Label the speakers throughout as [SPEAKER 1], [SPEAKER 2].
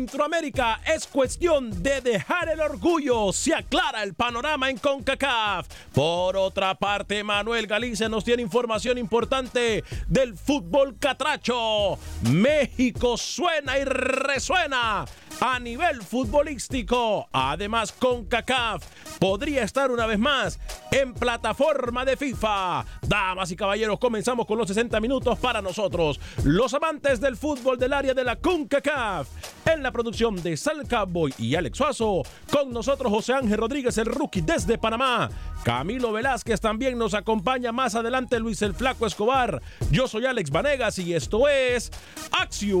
[SPEAKER 1] Centroamérica es cuestión de dejar el orgullo. Se aclara el panorama en CONCACAF. Por otra parte, Manuel Galicia nos tiene información importante del fútbol catracho. México suena y resuena a nivel futbolístico. Además, CONCACAF podría estar una vez más en plataforma de FIFA. Damas y caballeros, comenzamos con los 60 minutos para nosotros, los amantes del fútbol del área de la CONCACAF. En la producción de Sal Cowboy y Alex Suazo, con nosotros José Ángel Rodríguez, el rookie desde Panamá. Camilo Velázquez también nos acompaña más adelante Luis el Flaco Escobar. Yo soy Alex Vanegas y esto es Acción.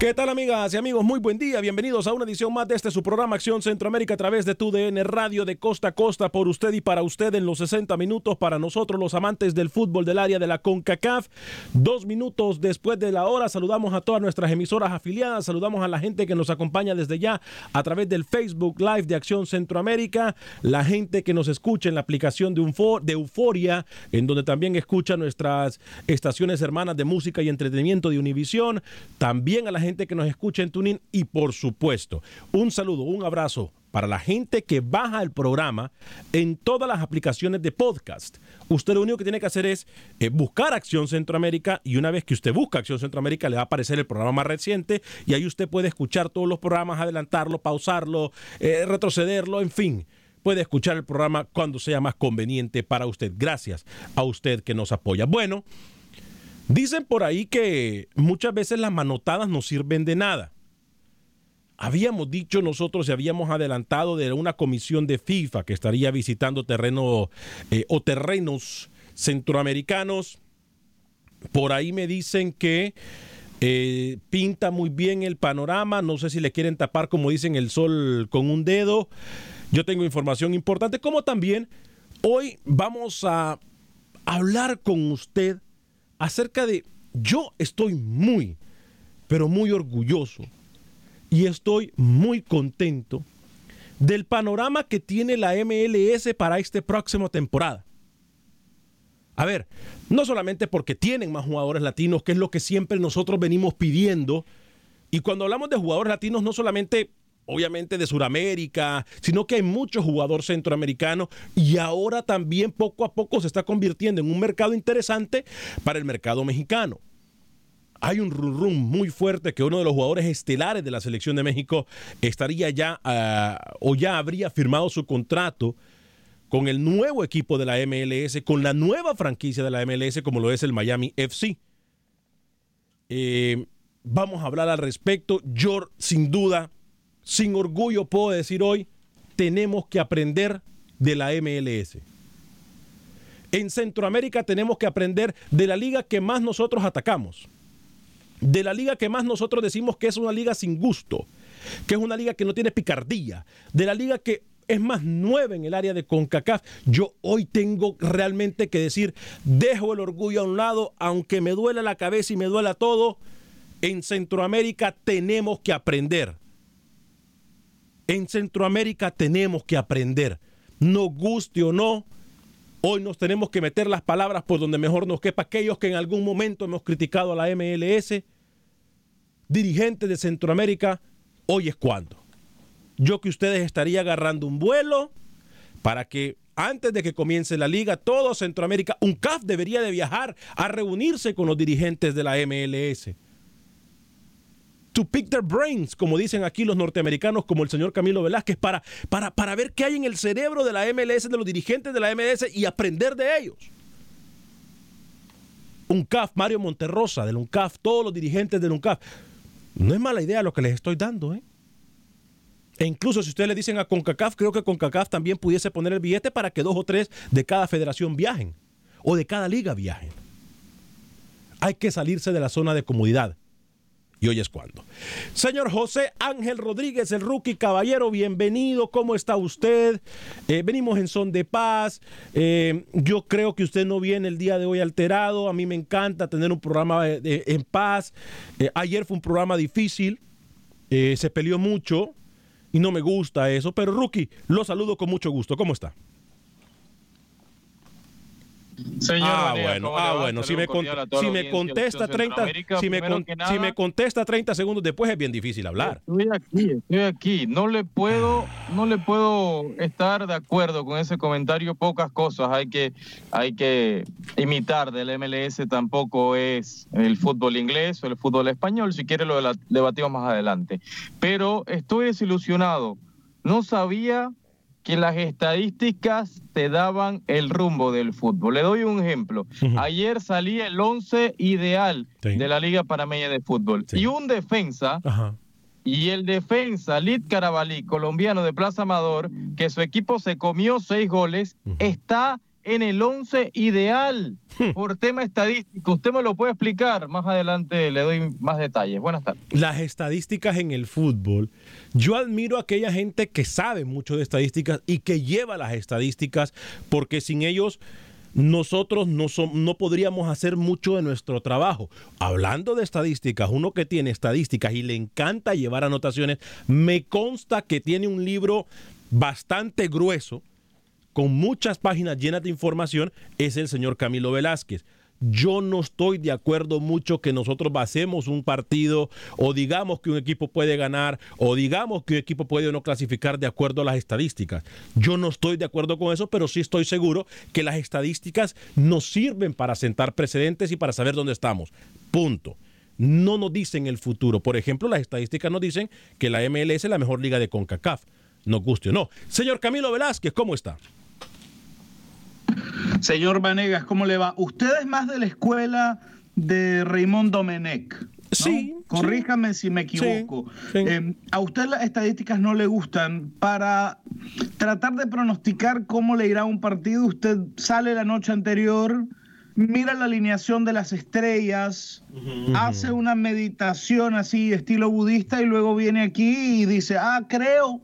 [SPEAKER 1] ¿Qué tal amigas y amigos? Muy buen día, bienvenidos a una edición más de este su programa Acción Centroamérica a través de tu DN Radio de costa a costa por usted y para usted en los 60 minutos para nosotros los amantes del fútbol del área de la CONCACAF. Dos minutos después de la hora saludamos a todas nuestras emisoras afiliadas, saludamos a la gente que nos acompaña desde ya a través del Facebook Live de Acción Centroamérica, la gente que nos escucha en la aplicación de, de Euforia, en donde también escucha nuestras estaciones hermanas de música y entretenimiento de Univisión, también a la gente que nos escucha en Tuning y por supuesto, un saludo, un abrazo para la gente que baja el programa en todas las aplicaciones de podcast. Usted lo único que tiene que hacer es eh, buscar Acción Centroamérica y una vez que usted busca Acción Centroamérica le va a aparecer el programa más reciente y ahí usted puede escuchar todos los programas, adelantarlo, pausarlo, eh, retrocederlo, en fin. Puede escuchar el programa cuando sea más conveniente para usted. Gracias a usted que nos apoya. Bueno, Dicen por ahí que muchas veces las manotadas no sirven de nada. Habíamos dicho nosotros y habíamos adelantado de una comisión de FIFA que estaría visitando terreno eh, o terrenos centroamericanos. Por ahí me dicen que eh, pinta muy bien el panorama. No sé si le quieren tapar, como dicen, el sol con un dedo. Yo tengo información importante, como también hoy vamos a hablar con usted acerca de, yo estoy muy, pero muy orgulloso y estoy muy contento del panorama que tiene la MLS para esta próxima temporada. A ver, no solamente porque tienen más jugadores latinos, que es lo que siempre nosotros venimos pidiendo, y cuando hablamos de jugadores latinos, no solamente obviamente de Sudamérica, sino que hay muchos jugadores centroamericanos y ahora también poco a poco se está convirtiendo en un mercado interesante para el mercado mexicano. Hay un rum rum muy fuerte que uno de los jugadores estelares de la selección de México estaría ya uh, o ya habría firmado su contrato con el nuevo equipo de la MLS, con la nueva franquicia de la MLS como lo es el Miami FC. Eh, vamos a hablar al respecto. Yo, sin duda, sin orgullo puedo decir hoy, tenemos que aprender de la MLS. En Centroamérica tenemos que aprender de la liga que más nosotros atacamos, de la liga que más nosotros decimos que es una liga sin gusto, que es una liga que no tiene picardía, de la liga que es más nueva en el área de CONCACAF. Yo hoy tengo realmente que decir, dejo el orgullo a un lado, aunque me duela la cabeza y me duela todo, en Centroamérica tenemos que aprender. En Centroamérica tenemos que aprender. No guste o no, hoy nos tenemos que meter las palabras por donde mejor nos quepa. Aquellos que en algún momento hemos criticado a la MLS, dirigentes de Centroamérica, hoy es cuando. Yo que ustedes estaría agarrando un vuelo para que antes de que comience la liga, todo Centroamérica, un CAF debería de viajar a reunirse con los dirigentes de la MLS to pick their brains, como dicen aquí los norteamericanos, como el señor Camilo Velázquez, para, para, para ver qué hay en el cerebro de la MLS, de los dirigentes de la MLS y aprender de ellos. UNCAF, Mario Monterrosa del UNCAF, todos los dirigentes del UNCAF. No es mala idea lo que les estoy dando, ¿eh? E incluso si ustedes le dicen a CONCACAF, creo que CONCACAF también pudiese poner el billete para que dos o tres de cada federación viajen o de cada liga viajen. Hay que salirse de la zona de comodidad. Y hoy es cuando. Señor José Ángel Rodríguez, el rookie caballero, bienvenido. ¿Cómo está usted? Eh, venimos en son de paz. Eh, yo creo que usted no viene el día de hoy alterado. A mí me encanta tener un programa en paz. Eh, ayer fue un programa difícil. se peleó mucho y no me gusta eso. Pero rookie, lo saludo con mucho gusto. ¿Cómo está?
[SPEAKER 2] Señor
[SPEAKER 1] ah,
[SPEAKER 2] Vanega,
[SPEAKER 1] bueno,
[SPEAKER 2] ¿cómo
[SPEAKER 1] ah, bueno. Si me, con- si me contesta
[SPEAKER 2] Acción
[SPEAKER 1] 30,
[SPEAKER 2] Centroamérica.
[SPEAKER 1] si me, con-
[SPEAKER 2] que
[SPEAKER 1] si
[SPEAKER 2] nada,
[SPEAKER 1] me contesta 30 segundos después es bien difícil hablar.
[SPEAKER 2] Estoy aquí, estoy aquí. No le puedo, no le puedo estar de acuerdo con ese comentario. Pocas cosas hay que, hay que imitar del MLS. Tampoco es el fútbol inglés o el fútbol español. Si quiere lo debatimos más adelante. Pero estoy desilusionado. No sabía que las estadísticas te daban el rumbo del fútbol. Le doy un ejemplo. Ayer salía el 11 ideal
[SPEAKER 1] Sí.
[SPEAKER 2] de la Liga Panameña de Fútbol. Y un defensa
[SPEAKER 1] Ajá.
[SPEAKER 2] y el defensa Lid Carabalí, colombiano de Plaza Amador, que su equipo se comió seis goles, está en el 11 ideal
[SPEAKER 1] Hmm.
[SPEAKER 2] por tema estadístico. Usted me lo puede explicar. Más adelante le doy más detalles. Buenas tardes.
[SPEAKER 1] Las estadísticas en el fútbol. Yo admiro a aquella gente que sabe mucho de estadísticas y que lleva las estadísticas, porque sin ellos nosotros no, som- no podríamos hacer mucho de nuestro trabajo. Hablando de estadísticas, uno que tiene estadísticas y le encanta llevar anotaciones, me consta que tiene un libro bastante grueso, con muchas páginas llenas de información, es el señor Camilo Velázquez. Yo no estoy de acuerdo mucho que nosotros basemos un partido o digamos que un equipo puede ganar o digamos que un equipo puede no clasificar de acuerdo a las estadísticas. Yo no estoy de acuerdo con eso, pero sí estoy seguro que las estadísticas nos sirven para sentar precedentes y para saber dónde estamos. Punto. No nos dicen el futuro. Por ejemplo, las estadísticas nos dicen que la MLS es la mejor liga de CONCACAF. Nos guste o no. Señor Camilo Velázquez, ¿cómo está?
[SPEAKER 3] Señor Vanegas, ¿cómo le va? Usted es más de la escuela de Raymond Domenech. ¿no?
[SPEAKER 1] Sí,
[SPEAKER 3] Corríjame si me equivoco. Eh, a usted las estadísticas no le gustan. Para tratar de pronosticar cómo le irá un partido, usted sale la noche anterior, mira la alineación de las estrellas, hace una meditación así, estilo budista, y luego viene aquí y dice, ah, creo,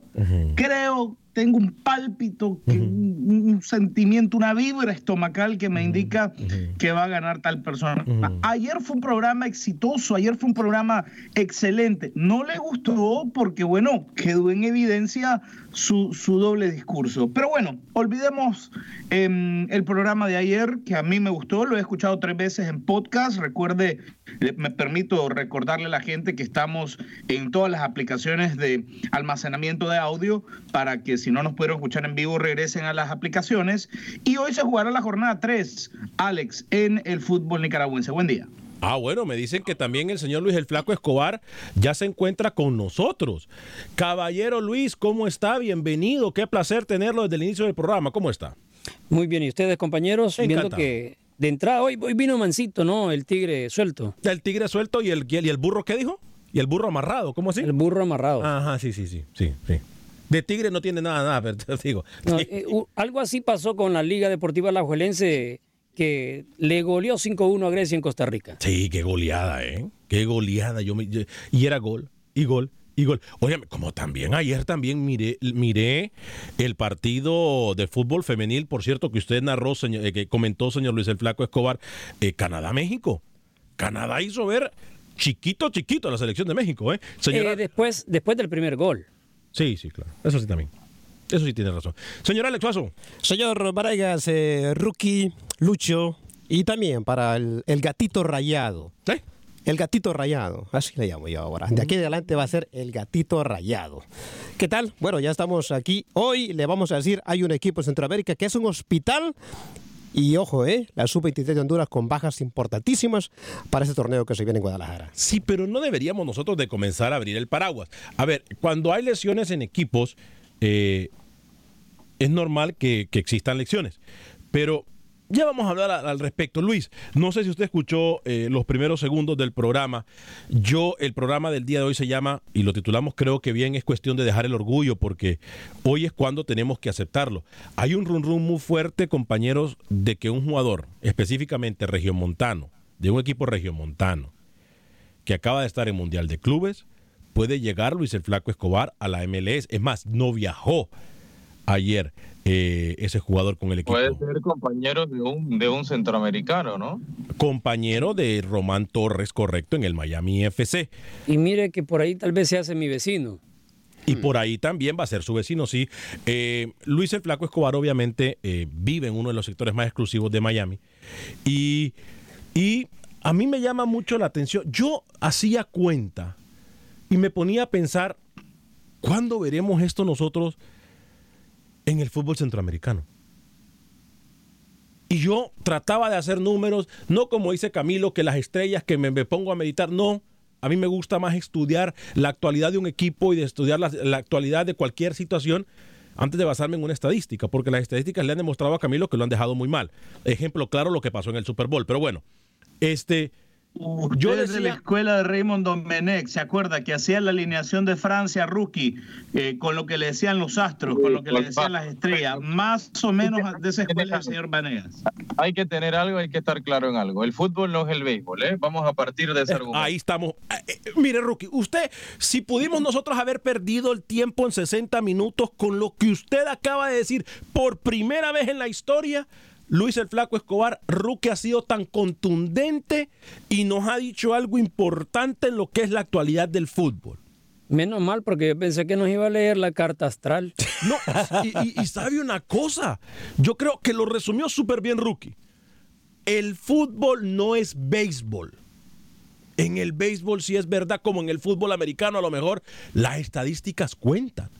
[SPEAKER 3] creo tengo un pálpito, que, un, un sentimiento, una vibra estomacal que me indica que va a ganar tal persona. Ayer fue un programa exitoso, ayer fue un programa excelente. No le gustó porque, bueno, quedó en evidencia su, su doble discurso. Pero bueno, olvidemos em, el programa de ayer, que a mí me gustó, lo he escuchado tres veces en podcast. Recuerde, eh, me permito recordarle a la gente que estamos en todas las aplicaciones de almacenamiento de audio para que si no nos pudieron escuchar en vivo regresen a las aplicaciones. Y hoy se jugará la jornada 3, Alex, en el fútbol nicaragüense. Buen día.
[SPEAKER 1] Ah, bueno, me dicen que también el señor Luis el Flaco Escobar ya se encuentra con nosotros. Caballero Luis, ¿cómo está? Bienvenido. Qué placer tenerlo desde el inicio del programa. ¿Cómo está?
[SPEAKER 4] Muy bien, ¿y ustedes, compañeros? Viendo que de entrada hoy, hoy vino mansito, ¿no? El tigre suelto.
[SPEAKER 1] El tigre suelto y el, y el, y el burro, ¿qué dijo? Y el burro amarrado, ¿cómo así?
[SPEAKER 4] El burro amarrado.
[SPEAKER 1] Ajá, sí, sí, sí, sí, sí. De tigre no tiene nada, nada, pero te digo.
[SPEAKER 4] No, eh, algo así pasó con la Liga Deportiva Alajuelense que le goleó 5-1 a Grecia en Costa Rica.
[SPEAKER 1] Sí, qué goleada, ¿eh? Qué goleada. Yo me, yo- y era gol, y gol, y gol. Oye, como también ayer también miré, miré el partido de fútbol femenil, por cierto, que usted narró, señor- eh, que comentó, señor Luis el Flaco Escobar, eh, Canadá-México. Canadá hizo ver chiquito, chiquito a la selección de México, ¿eh? Señora,
[SPEAKER 4] Eh, después, después del primer gol.
[SPEAKER 1] Sí, sí, claro. Eso sí también. Eso sí tiene razón. Señor Alex Suazo.
[SPEAKER 5] Señor Varegas, eh, Rookie, Lucho y también para el, el gatito rayado. El gatito rayado, así le llamo yo ahora. De aquí adelante va a ser el gatito rayado. ¿Qué tal? Bueno, ya estamos aquí. Hoy le vamos a decir, hay un equipo en Centroamérica que es un hospital. Y ojo, ¿eh? La Sub-23 de Honduras con bajas importantísimas para ese torneo que se viene en Guadalajara.
[SPEAKER 1] Sí, pero no deberíamos nosotros de comenzar a abrir el paraguas. A ver, cuando hay lesiones en equipos, eh, es normal que, que existan lesiones. Pero ya vamos a hablar al respecto. Luis, no sé si usted escuchó eh, los primeros segundos del programa. Yo, el programa del día de hoy se llama, y lo titulamos creo que bien, es cuestión de dejar el orgullo, porque hoy es cuando tenemos que aceptarlo. Hay un run run muy fuerte, compañeros, de que un jugador, específicamente regiomontano, de un equipo regiomontano, que acaba de estar en Mundial de Clubes, puede llegar Luis el Flaco Escobar a la MLS. Es más, no viajó ayer eh, ese jugador con el equipo.
[SPEAKER 2] Puede ser compañero de un, de un centroamericano, ¿no?
[SPEAKER 1] Compañero de Román Torres, correcto, en el Miami FC.
[SPEAKER 4] Y mire que por ahí tal vez se hace mi vecino.
[SPEAKER 1] Y por ahí también va a ser su vecino, sí. Eh, Luis el Flaco Escobar obviamente eh, vive en uno de los sectores más exclusivos de Miami. Y, y a mí me llama mucho la atención. Yo hacía cuenta y me ponía a pensar, ¿cuándo veremos esto nosotros en el fútbol centroamericano? Y yo trataba de hacer números, no como dice Camilo, que las estrellas que me, pongo a meditar, no. A mí me gusta más estudiar la actualidad de un equipo y de estudiar la actualidad de cualquier situación antes de basarme en una estadística, porque las estadísticas le han demostrado a Camilo que lo han dejado muy mal. Ejemplo claro, lo que pasó en el Super Bowl. Pero bueno, este...
[SPEAKER 3] Yo desde la escuela de Raymond Domenech, ¿se acuerda que hacía la alineación de Francia rookie eh, con lo que le decían los astros, con lo que le decían las estrellas? Más o menos de esa escuela señor Vanegas.
[SPEAKER 2] Hay que tener algo, hay que estar claro en algo. El fútbol no es el béisbol, ¿eh? Vamos a partir de ese argumento.
[SPEAKER 1] Ahí estamos. Eh, eh, mire, Rookie, usted, si pudimos nosotros haber perdido el tiempo en 60 minutos con lo que usted acaba de decir por primera vez en la historia, Luis el Flaco Escobar, Rookie ha sido tan contundente y nos ha dicho algo importante en lo que es la actualidad del fútbol.
[SPEAKER 4] Menos mal, porque yo pensé que nos iba a leer la carta astral.
[SPEAKER 1] No, y, y- y sabe una cosa, yo creo que lo resumió súper bien Rookie. El fútbol no es béisbol. En el béisbol sí es verdad, como en el fútbol americano a lo mejor las estadísticas cuentan.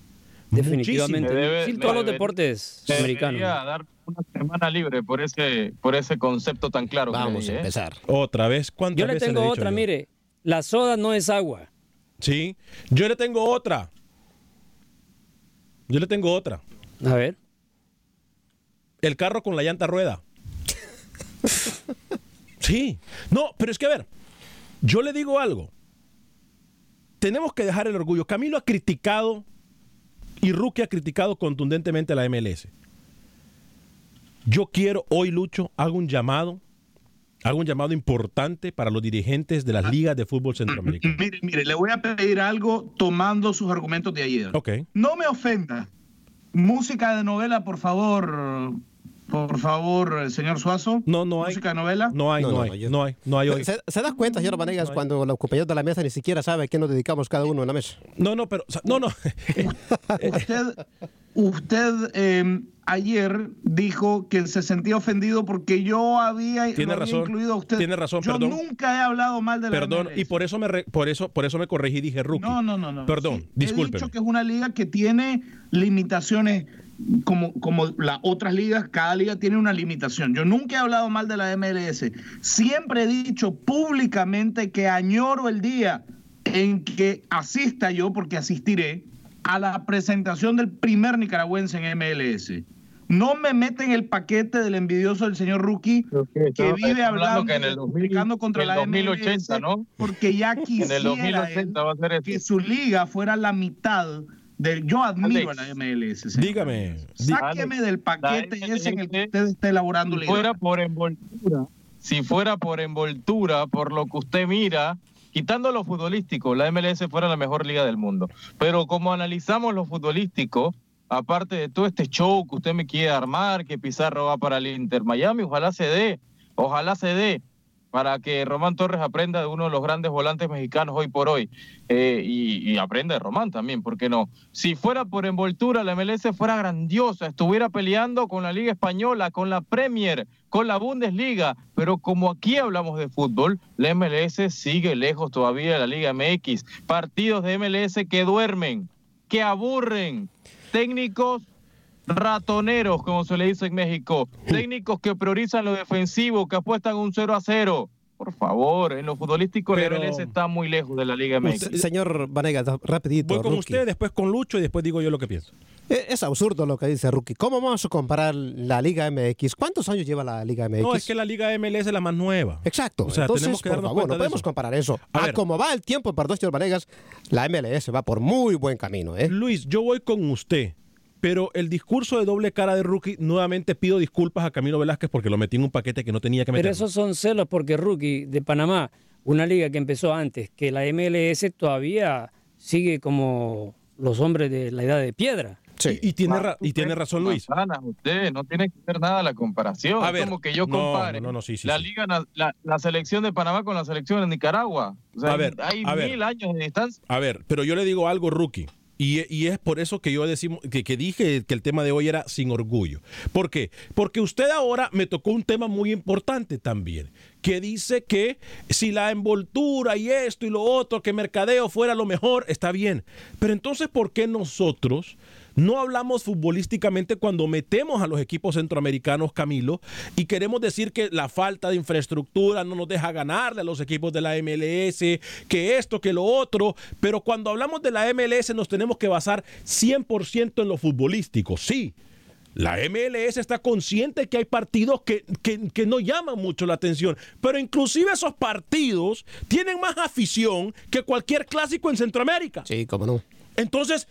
[SPEAKER 4] Definitivamente.
[SPEAKER 2] Debe-
[SPEAKER 4] Sí, todos los deportes americanos.
[SPEAKER 2] dar una semana libre por ese, por ese concepto tan claro. que
[SPEAKER 5] Vamos
[SPEAKER 2] leí,
[SPEAKER 5] a
[SPEAKER 2] ¿eh?
[SPEAKER 5] empezar.
[SPEAKER 1] Otra vez, ¿cuántas
[SPEAKER 4] Yo le
[SPEAKER 1] veces
[SPEAKER 4] tengo otra,
[SPEAKER 1] yo?
[SPEAKER 4] mire. La soda no es agua.
[SPEAKER 1] Sí, yo le tengo otra. Yo le tengo otra.
[SPEAKER 4] A ver.
[SPEAKER 1] El carro con la llanta rueda. Sí. No, pero es que a ver, yo le digo algo. Tenemos que dejar el orgullo. Camilo ha criticado y Rookie ha criticado contundentemente a la MLS. Yo quiero hoy, Lucho, hago un llamado, hago un llamado importante para los dirigentes de las ligas de fútbol centroamericano.
[SPEAKER 3] Mire, mire, le voy a pedir algo tomando sus argumentos de ayer.
[SPEAKER 1] Ok.
[SPEAKER 3] No me ofenda. música de novela, por favor. Por favor, señor Suazo.
[SPEAKER 1] No, no hay.
[SPEAKER 3] ¿Música de novela?
[SPEAKER 1] No hay, no, hay, no hay, no hay hoy.
[SPEAKER 5] ¿Se, se da cuenta, señor Vanegas, cuando los compañeros de la mesa ni siquiera saben a qué nos dedicamos cada uno en la mesa?
[SPEAKER 1] No, no, pero, o sea, no, no.
[SPEAKER 3] Usted, usted eh, ayer dijo que se sentía ofendido porque yo había,
[SPEAKER 1] Tiene
[SPEAKER 3] lo había
[SPEAKER 1] razón,
[SPEAKER 3] incluido a usted.
[SPEAKER 1] tiene razón,
[SPEAKER 3] yo
[SPEAKER 1] perdón.
[SPEAKER 3] nunca he hablado mal de la
[SPEAKER 1] Perdón,
[SPEAKER 3] MLS.
[SPEAKER 1] y por eso me re- por eso por eso me corregí y dije rookie.
[SPEAKER 3] No, no, no, no.
[SPEAKER 1] Perdón,
[SPEAKER 3] Sí, He
[SPEAKER 1] discúlpeme.
[SPEAKER 3] dicho que es una liga que tiene limitaciones como, como las otras ligas, cada liga tiene una limitación. Yo nunca he hablado mal de la MLS. Siempre he dicho públicamente que añoro el día en que asista yo, porque asistiré, a la presentación del primer nicaragüense en MLS. No me meten el paquete del envidioso del señor Rookie que vive
[SPEAKER 2] hablando que en el 2000
[SPEAKER 3] pecando contra
[SPEAKER 2] en el
[SPEAKER 3] la
[SPEAKER 2] 2080,
[SPEAKER 3] MLS,
[SPEAKER 2] ¿no?
[SPEAKER 3] porque ya
[SPEAKER 2] En
[SPEAKER 3] quisiera
[SPEAKER 2] el 2080
[SPEAKER 3] él
[SPEAKER 2] va a ser
[SPEAKER 3] que su liga fuera la mitad de yo admiro
[SPEAKER 2] Alex,
[SPEAKER 3] a la MLS. señor.
[SPEAKER 1] Dígame.
[SPEAKER 3] Sáqueme del paquete ese en el que usted está elaborando
[SPEAKER 2] si
[SPEAKER 3] liga.
[SPEAKER 2] fuera por envoltura, si fuera por envoltura, por lo que usted mira, quitando lo futbolístico, la MLS fuera la mejor liga del mundo. Pero como analizamos lo futbolístico, aparte de todo este show que usted me quiere armar, que Pizarro va para el Inter Miami, ojalá se dé, ojalá se dé para que Román Torres aprenda de uno de los grandes volantes mexicanos hoy por hoy eh, y, y aprenda de Román también, ¿por qué no? Si fuera por envoltura, la MLS fuera grandiosa, estuviera peleando con la Liga Española, con la Premier, con la Bundesliga, pero como aquí hablamos de fútbol, la MLS sigue lejos todavía de la Liga MX. Partidos de MLS que duermen, que aburren, técnicos ratoneros, como se le dice en México, técnicos que priorizan lo defensivo, que apuestan un 0 a 0. Por favor, en lo futbolístico
[SPEAKER 1] Pero-
[SPEAKER 2] la MLS está muy lejos de la Liga MX.
[SPEAKER 5] Se- Señor Vanegas, rapidito.
[SPEAKER 1] Voy con
[SPEAKER 5] Rookie.
[SPEAKER 1] usted, después con Lucho y después digo yo lo que pienso.
[SPEAKER 5] Eh, Es absurdo lo que dice Rookie. ¿Cómo vamos a comparar la Liga MX? ¿Cuántos años lleva la Liga MX?
[SPEAKER 1] No, es que la Liga MLS es la más nueva.
[SPEAKER 5] Exacto.
[SPEAKER 1] O sea,
[SPEAKER 5] Entonces,
[SPEAKER 1] tenemos que
[SPEAKER 5] por
[SPEAKER 1] darnos
[SPEAKER 5] favor,
[SPEAKER 1] cuenta
[SPEAKER 5] no
[SPEAKER 1] de
[SPEAKER 5] podemos
[SPEAKER 1] eso.
[SPEAKER 5] comparar eso.
[SPEAKER 1] A
[SPEAKER 5] A,
[SPEAKER 1] ver.
[SPEAKER 5] como va el tiempo, perdón, señor Vanegas, la MLS va por muy buen camino. ¿eh?
[SPEAKER 1] Luis, yo voy con usted. Pero el discurso de doble cara de rookie, nuevamente pido disculpas a Camilo Velázquez porque lo metí en un paquete que no tenía que meter.
[SPEAKER 4] Pero esos son celos porque Rookie de Panamá, una liga que empezó antes, que la MLS todavía sigue como los hombres de la edad de piedra.
[SPEAKER 1] Y, y tiene, ra- y tiene razón Luis.
[SPEAKER 2] Manzanas, usted no tiene que ver nada la comparación.
[SPEAKER 1] A
[SPEAKER 2] Es
[SPEAKER 1] ver,
[SPEAKER 2] como que yo
[SPEAKER 1] no,
[SPEAKER 2] compare
[SPEAKER 1] no, no, sí, sí,
[SPEAKER 2] la
[SPEAKER 1] sí.
[SPEAKER 2] liga, la, la selección de Panamá con la selección de Nicaragua. O sea,
[SPEAKER 1] A ver,
[SPEAKER 2] hay
[SPEAKER 1] a ver.
[SPEAKER 2] mil años de distancia.
[SPEAKER 1] A ver, pero yo le digo algo, rookie. Y, es por eso que yo decimos, que, que dije que el tema de hoy era sin orgullo. ¿Por qué? Porque usted ahora me tocó un tema muy importante también, que dice que si la envoltura y esto y lo otro, que mercadeo fuera lo mejor, está bien. Pero entonces, ¿por qué nosotros no hablamos futbolísticamente cuando metemos a los equipos centroamericanos, Camilo, y queremos decir que la falta de infraestructura no nos deja ganarle a los equipos de la MLS, que esto, que lo otro, pero cuando hablamos de la MLS nos tenemos que basar 100% en lo futbolístico, sí. La MLS está consciente que hay partidos que, que- que no llaman mucho la atención, pero inclusive esos partidos tienen más afición que cualquier clásico en Centroamérica.
[SPEAKER 5] Sí, cómo no.
[SPEAKER 1] Entonces,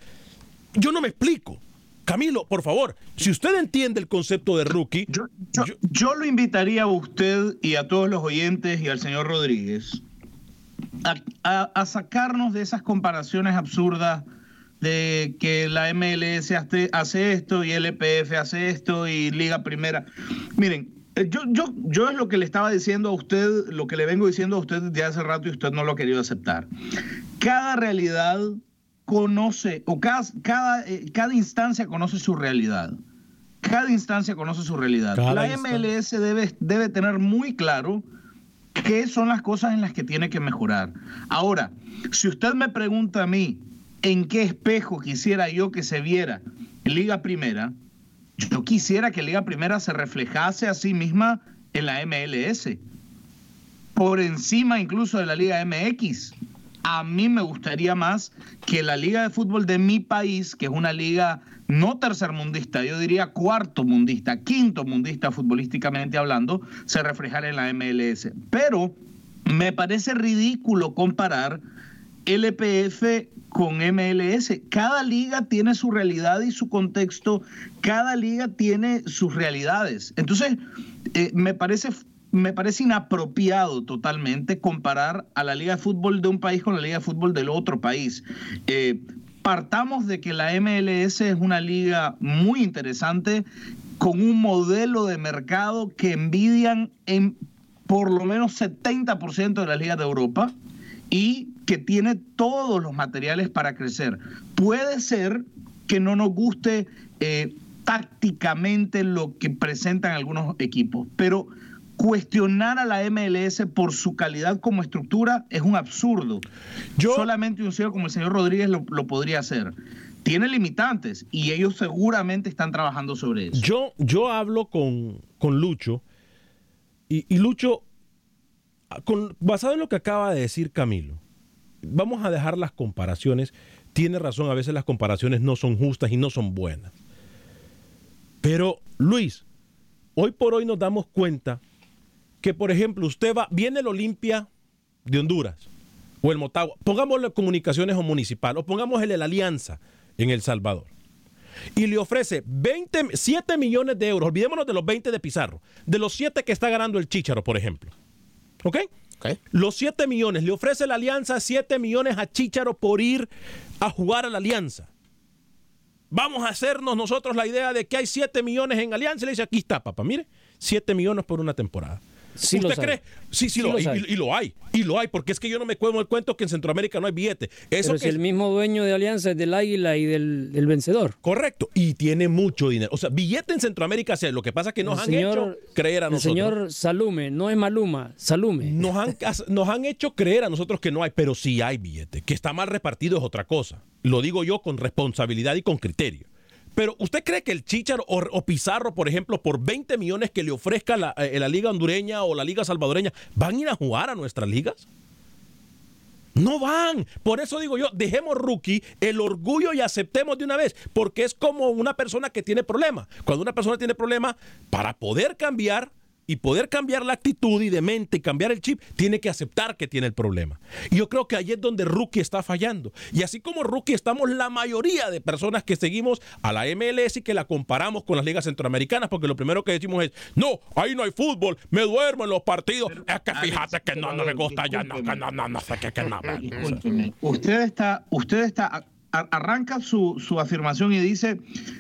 [SPEAKER 1] yo no me explico. Camilo, por favor, si usted entiende el concepto de rookie,
[SPEAKER 3] Yo, yo lo invitaría a usted y a todos los oyentes y al señor Rodríguez a, a- a sacarnos de esas comparaciones absurdas de que la MLS hace, esto y el EPF hace esto y Liga Primera. Miren, eh, yo, yo, yo es lo que le estaba diciendo a usted, lo que le vengo diciendo a usted desde hace rato y usted no lo ha querido aceptar. Cada realidad conoce, o cada, cada, eh, cada instancia conoce su realidad. Cada instancia conoce su realidad.
[SPEAKER 1] Cada
[SPEAKER 3] la. MLS debe, debe tener muy claro qué son las cosas en las que tiene que mejorar. Ahora, si usted me pregunta a mí en qué espejo quisiera yo que se viera Liga Primera, yo quisiera que Liga Primera se reflejase a sí misma en la MLS, por encima incluso de la Liga MX. A mí me gustaría más que la Liga de Fútbol de mi país, que es una liga no tercermundista, yo diría cuarto mundista, quinto mundista futbolísticamente hablando, se reflejara en la MLS. Pero me parece ridículo comparar LPF con MLS. Cada liga tiene su realidad y su contexto, cada liga tiene sus realidades. Entonces, eh, me parece me parece inapropiado totalmente comparar a la liga de fútbol de un país con la liga de fútbol del otro país. Eh, partamos de que la MLS es una liga muy interesante con un modelo de mercado que envidian en por lo menos 70% de las ligas de Europa y que tiene todos los materiales para crecer. Puede ser que no nos guste eh, tácticamente lo que presentan algunos equipos, pero cuestionar a la MLS por su calidad como estructura es un absurdo. Solamente un señor como el señor Rodríguez lo, lo, podría hacer. Tiene limitantes y ellos seguramente están trabajando sobre eso.
[SPEAKER 1] Yo, yo hablo con, con Lucho y, y Lucho, con, basado en lo que acaba de decir Camilo, vamos a dejar las comparaciones. Tiene razón, a veces las comparaciones no son justas y no son buenas. Pero, Luis, hoy por hoy nos damos cuenta que, por ejemplo, usted va, viene el Olimpia de Honduras o el Motagua, pongámosle comunicaciones o municipal, o pongamos el de la Alianza en El Salvador, y le ofrece 20, 7 millones de euros, olvidémonos de los 20 de Pizarro, de los 7 que está ganando el Chícharo, por ejemplo. ¿Ok? Okay. Los 7 millones, le ofrece la Alianza 7 millones a Chícharo por ir a jugar a la Alianza. Vamos a hacernos nosotros la idea de que hay 7 millones en Alianza y le dice, aquí está, papá, mire, 7 millones por una temporada.
[SPEAKER 4] Sí
[SPEAKER 1] ¿Usted cree?
[SPEAKER 4] hay.
[SPEAKER 1] Sí, sí,
[SPEAKER 4] Sí
[SPEAKER 1] lo,
[SPEAKER 4] los
[SPEAKER 1] y,
[SPEAKER 4] hay.
[SPEAKER 1] y lo hay. Y lo hay, porque es que yo no me cuento el cuento que en Centroamérica no hay billete. Eso
[SPEAKER 4] Pero
[SPEAKER 1] que
[SPEAKER 4] si el mismo dueño de Alianza es del Águila y del, del vencedor.
[SPEAKER 1] Correcto. Y tiene mucho dinero. O sea, billete en Centroamérica sí. Lo que pasa es que nos
[SPEAKER 4] El
[SPEAKER 1] han
[SPEAKER 4] señor-
[SPEAKER 1] hecho creer a
[SPEAKER 4] el
[SPEAKER 1] nosotros.
[SPEAKER 4] señor Salume, no es Maluma, Salume.
[SPEAKER 1] Nos han, nos han hecho creer a nosotros que no hay, pero sí hay billete. Que está mal repartido es otra cosa. Lo digo yo con responsabilidad y con criterio. Pero ¿usted cree que el Chicharo o, Pizarro, por ejemplo, por 20 millones que le ofrezca la, eh, la Liga Hondureña o la Liga Salvadoreña, van a ir a jugar a nuestras ligas? No van. Por eso digo yo, dejemos rookie el orgullo y aceptemos de una vez, porque es como una persona que tiene problemas. Cuando una persona tiene problemas, para poder cambiar y poder cambiar la actitud y de mente y cambiar el chip, tiene que aceptar que tiene el problema. Y yo creo que ahí es donde rookie está fallando. Y así como rookie estamos la mayoría de personas que seguimos a la MLS y que la comparamos con las ligas centroamericanas, porque lo primero que decimos es, no, ahí no hay fútbol, me duermo en los partidos. es que fíjate que no, no me gusta ya, no, que no, no, no sé qué, que no.
[SPEAKER 3] Usted está, usted está, arranca su, su afirmación y dice,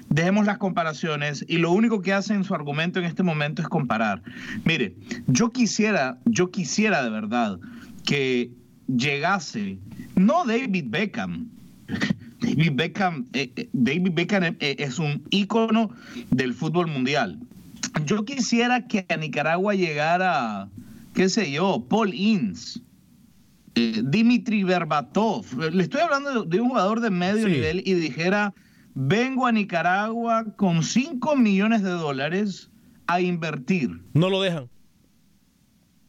[SPEAKER 3] dejemos las comparaciones, y lo único que hace en su argumento en este momento es comparar. Mire, yo quisiera, yo quisiera de verdad que llegase, no David Beckham, David Beckham, eh, eh, David Beckham eh, es un ícono del fútbol mundial. Yo quisiera que a Nicaragua llegara, qué sé yo, Paul Ince, eh, Dimitri Berbatov. Le estoy hablando de, de un jugador de medio
[SPEAKER 1] Sí.
[SPEAKER 3] nivel y dijera, vengo a Nicaragua con 5 millones de dólares a invertir.
[SPEAKER 1] No lo dejan.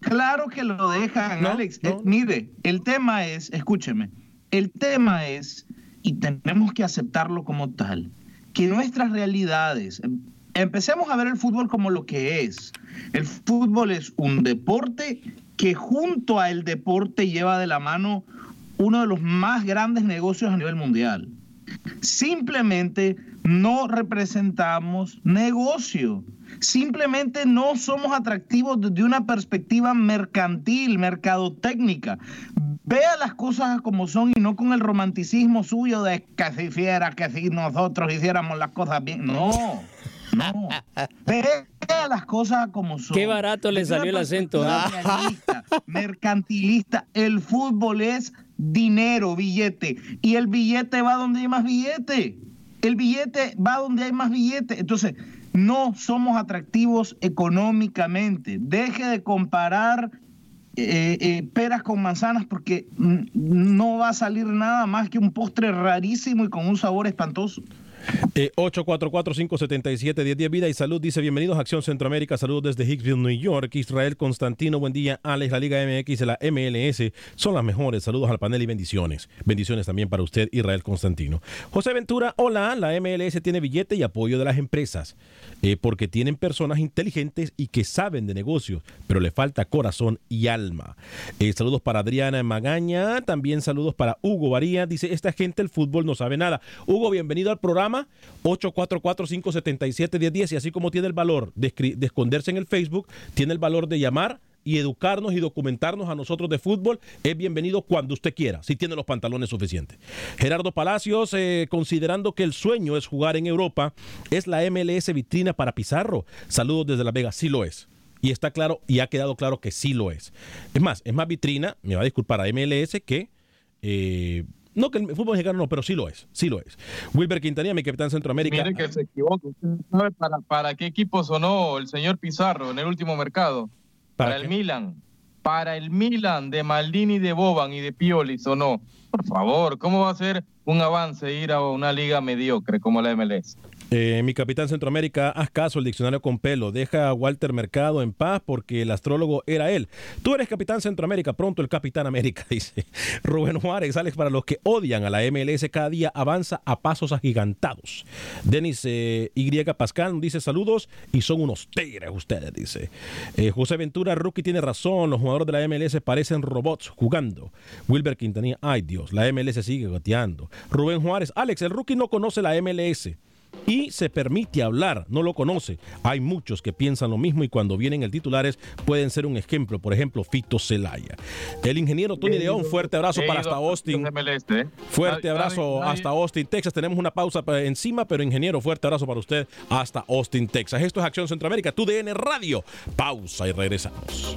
[SPEAKER 3] Claro que lo dejan,
[SPEAKER 1] No,
[SPEAKER 3] Alex.
[SPEAKER 1] no.
[SPEAKER 3] Eh, mire, el tema es, escúcheme, el tema es, y tenemos que aceptarlo como tal, que nuestras realidades, em- empecemos a ver el fútbol como lo que es. El fútbol es un deporte que junto al deporte lleva de la mano uno de los más grandes negocios a nivel mundial. Simplemente no representamos negocio. Simplemente no somos atractivos desde una perspectiva mercantil, mercadotécnica. Vea las cosas como son y no con el romanticismo suyo de que si hiciera, que si nosotros hiciéramos las cosas bien. No, no. Vea las cosas como son.
[SPEAKER 4] Qué barato le salió el acento.
[SPEAKER 3] mercantilista. El fútbol es dinero, billete. Y el billete va donde hay más billete. El billete va donde hay más billete. Entonces, no somos atractivos económicamente. Deje de comparar eh, eh, peras con manzanas porque no va a salir nada más que un postre rarísimo y con un sabor espantoso.
[SPEAKER 1] Eh, 844-577-1010 Vida y Salud dice bienvenidos a Acción Centroamérica, saludos desde Hicksville, New York, Israel Constantino, buen día, Alex, la Liga MX y la MLS son las mejores, saludos al panel y bendiciones, bendiciones también para usted, Israel Constantino. José Ventura, hola, la MLS tiene billete y apoyo de las empresas, eh, porque tienen personas inteligentes y que saben de negocios, pero le falta corazón y alma. Eh, saludos para Adriana Magaña, también saludos para Hugo Varía, dice, esta gente el fútbol no sabe nada. Hugo, bienvenido al programa 844-577-1010 y así como tiene el valor de, de esconderse en el Facebook, tiene el valor de llamar y educarnos y documentarnos a nosotros de fútbol, es bienvenido cuando usted quiera, si tiene los pantalones suficientes. Gerardo Palacios, eh, considerando que el sueño es jugar en Europa, ¿es la MLS vitrina para Pizarro? Saludos desde La Vega, sí lo es. Y está claro, y ha quedado claro que sí lo es. Es más, es más vitrina, me va a disculpar a MLS, que eh, no que el fútbol mexicano no, pero sí lo es, sí lo es. Wilber Quintanilla, mi capitán Centroamérica.
[SPEAKER 2] Mire que se equivoca. ¿Usted sabe para, para qué equipo sonó el señor Pizarro en el último mercado?
[SPEAKER 1] ¿Para,
[SPEAKER 2] para el Milan. Para el Milan de Maldini, de Boban y de Pioli sonó. Por favor, ¿cómo va a ser un avance ir a una liga mediocre como la MLS?
[SPEAKER 1] Eh, mi capitán Centroamérica, haz caso al diccionario con pelo. Deja a Walter Mercado en paz porque el astrólogo era él. Tú eres capitán Centroamérica, pronto el capitán América, dice Rubén Juárez. Alex, para los que odian a la MLS, cada día avanza a pasos agigantados. Denis eh, Y. Pascal dice saludos y son unos tigres ustedes, dice. Eh, José Ventura, Rookie tiene razón. Los jugadores de la MLS parecen robots jugando. Wilber Quintanilla, ay Dios, la MLS sigue goteando. Rubén Juárez, Alex, el Rookie no conoce la MLS y se permite hablar, no lo conoce. Hay muchos que piensan lo mismo y cuando vienen el titulares pueden ser un ejemplo, por ejemplo, Fito Celaya. El ingeniero Tony León, fuerte abrazo para hasta Austin. Fuerte abrazo hasta Austin, Texas. Tenemos una pausa encima, pero ingeniero, fuerte abrazo para usted hasta Austin, Texas. Esto es Acción Centroamérica, tu DN Radio. Pausa y regresamos.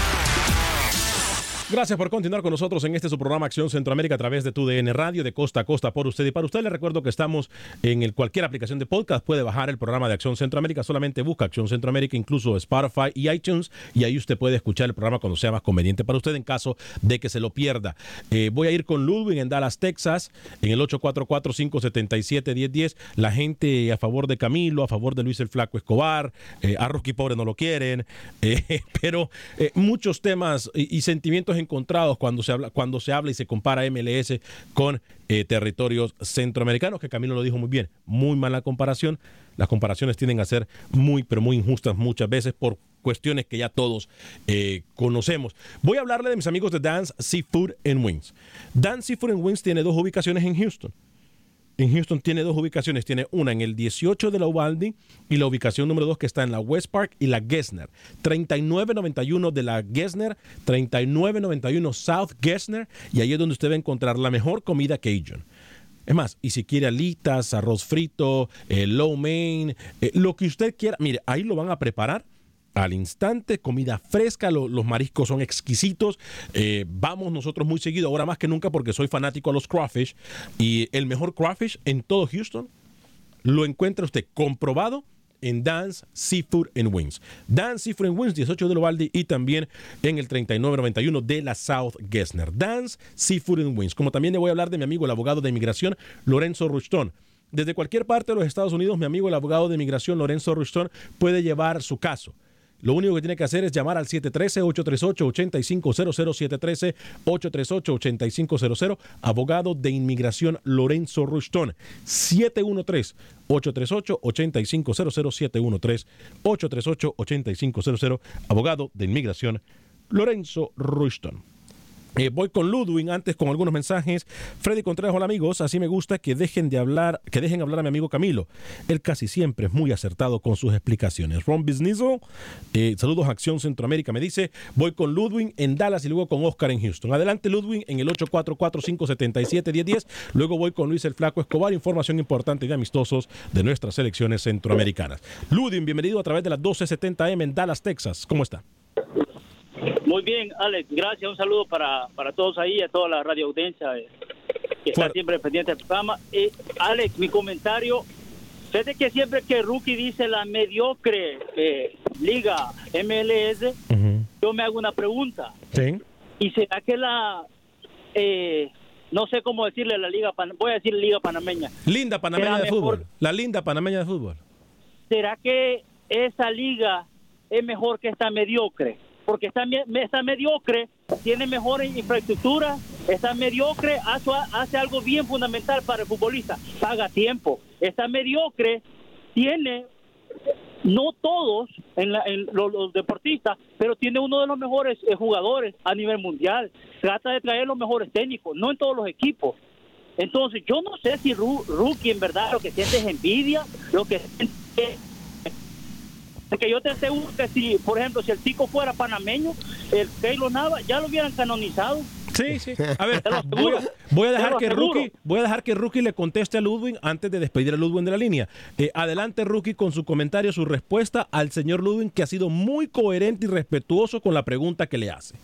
[SPEAKER 1] Gracias por continuar con nosotros en este su programa Acción Centroamérica a través de tu DN Radio de costa a costa por usted y para usted. Le recuerdo que estamos en el, cualquier aplicación de podcast. Puede bajar el programa de Acción Centroamérica. Solamente busca Acción Centroamérica, incluso Spotify y iTunes. Y ahí usted puede escuchar el programa cuando sea más conveniente para usted en caso de que se lo pierda. Eh, voy a ir con Ludwig en Dallas, Texas, en el 844-577-1010. La gente a favor de Camilo, a favor de Luis el Flaco Escobar. Eh, a Rocky Pobre no lo quieren. Eh, pero eh, muchos temas y, y sentimientos encontrados cuando se habla, cuando se habla y se compara MLS con eh, territorios centroamericanos, que Camilo lo dijo muy bien, muy mala comparación. Las comparaciones tienden a ser muy, pero muy injustas muchas veces por cuestiones que ya todos eh, conocemos. Voy a hablarle de mis amigos de Dance Seafood and Wings. Dance Seafood and Wings tiene dos ubicaciones en Houston. En Houston tiene dos ubicaciones. Tiene una en el 18 de la Uvalde y la ubicación número dos que está en la West Park y la Gessner. 3991 de la Gessner, 3991 South Gessner y ahí es donde usted va a encontrar la mejor comida Cajun. Es más, y si quiere alitas, arroz frito, eh, low main, eh, lo que usted quiera, mire, ahí lo van a preparar al instante, comida fresca, lo, los mariscos son exquisitos. Eh, vamos nosotros muy seguido, ahora más que nunca, porque soy fanático a los crawfish. Y el mejor crawfish en todo Houston lo encuentra usted comprobado en Dance Seafood and Wings. Dance Seafood and Wings, 18 de Lovaldi y también en el 3991 de la South Gessner. Dance Seafood and Wings. Como también le voy a hablar de mi amigo, el abogado de inmigración, Lorenzo Rushton. Desde cualquier parte de los Estados Unidos, mi amigo, el abogado de inmigración, Lorenzo Rushton, puede llevar su caso. Lo único que tiene que hacer es llamar al 713-838-8500, 713-838-8500, abogado de inmigración Lorenzo Rushton, 713-838-8500, 713-838-8500, abogado de inmigración Lorenzo Rushton. Eh, voy con Ludwig antes con algunos mensajes. Freddy Contreras, hola amigos. Así me gusta que dejen de hablar, que dejen hablar a mi amigo Camilo. Él casi siempre es muy acertado con sus explicaciones. Ron Bisnizo, eh, saludos a Acción Centroamérica. Me dice, voy con Ludwig en Dallas y luego con Oscar en Houston. Adelante Ludwig en el 844-577-1010. Luego voy con Luis el Flaco Escobar. Información importante y amistosos de nuestras selecciones centroamericanas. Ludwig, bienvenido a través de las 1270M en Dallas, Texas. ¿Cómo está?
[SPEAKER 6] Muy bien, Alex, gracias. Un saludo para, para todos ahí, a toda la radio audiencia eh, que está siempre pendiente del programa. Eh, Alex, mi comentario, fíjate que siempre que Rookie dice la mediocre eh, liga MLS, yo me hago una pregunta.
[SPEAKER 1] Sí.
[SPEAKER 6] ¿Y será que la, eh, no sé cómo decirle la liga, pan- voy a decir liga panameña,
[SPEAKER 1] Linda panameña de
[SPEAKER 6] mejor-
[SPEAKER 1] fútbol. La linda panameña de fútbol.
[SPEAKER 6] ¿será que esa liga es mejor que esta mediocre? Porque esta, me- esta mediocre tiene mejor infraestructura, esta mediocre hace, algo bien fundamental para el futbolista, paga tiempo. Esta mediocre tiene no todos en, la- en los, los deportistas, pero tiene uno de los mejores eh, jugadores a nivel mundial. Trata de traer los mejores técnicos, no en todos los equipos. Entonces, yo no sé si Rookie en verdad lo que siente es envidia, lo que siente porque yo te aseguro que si, por ejemplo, si el chico fuera panameño, el Keylor Nava ya lo hubieran canonizado.
[SPEAKER 1] Sí, sí. A ver, voy voy a dejar que. Rookie, voy a dejar que Rookie le conteste a Ludwig antes de despedir a Ludwig de la línea. Eh, adelante, Rookie, con su comentario, su respuesta al señor Ludwig, que ha sido muy coherente y respetuoso con la pregunta que le hace.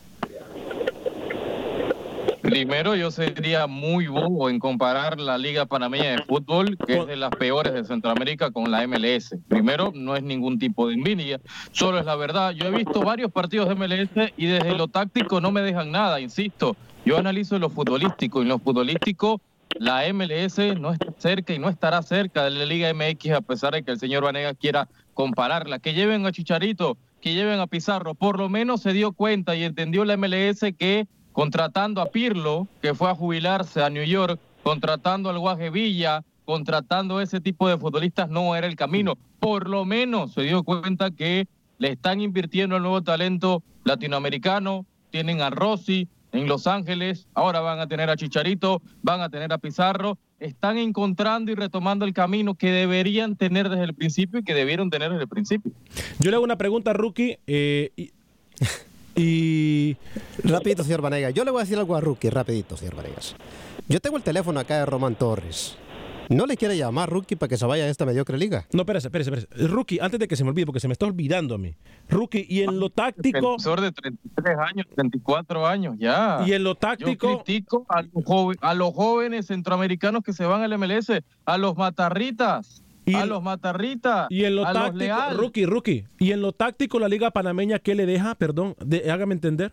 [SPEAKER 2] Primero, yo sería muy bobo en comparar la Liga Panameña de Fútbol, que es de las peores de Centroamérica, con la MLS. Primero, no es ningún tipo de envidia, solo es la verdad. Yo he visto varios partidos de MLS y desde lo táctico no me dejan nada, insisto. Yo analizo lo futbolístico y en lo futbolístico la MLS no está cerca y no estará cerca de la Liga MX a pesar de que el señor Vanegas quiera compararla. Que lleven a Chicharito, que lleven a Pizarro, por lo menos se dio cuenta y entendió la MLS que contratando a Pirlo, que fue a jubilarse a New York, contratando al Guaje Villa, contratando ese tipo de futbolistas no era el camino. Por lo menos se dio cuenta que le están invirtiendo al nuevo talento latinoamericano, tienen a Rossi en Los Ángeles, ahora van a tener a Chicharito, van a tener a Pizarro, están encontrando y retomando el camino que deberían tener desde el principio y que debieron tener desde el principio.
[SPEAKER 1] Yo le hago una pregunta a Rookie. eh, y-
[SPEAKER 5] Rapidito, señor Vanegas. Yo le voy a decir algo a Rookie, rapidito, señor Vanegas. Yo tengo el teléfono acá de Román Torres. ¿No le quiere llamar Rookie para que se vaya a esta mediocre liga?
[SPEAKER 1] No, espérese, espérese, espérese. Rookie, antes de que se me olvide, porque se me está olvidando a mí. Rookie, y en lo táctico.
[SPEAKER 2] Defensor de 33 años, 34 años, ya.
[SPEAKER 1] Y en lo táctico.
[SPEAKER 2] Yo critico a los, joven- a los jóvenes centroamericanos que se van al MLS, a los matarritas, a los matarritas,
[SPEAKER 1] Y en lo
[SPEAKER 2] a
[SPEAKER 1] táctico, rookie, rookie. Y en lo táctico, la Liga Panameña, ¿qué le deja? Perdón, de- hágame entender.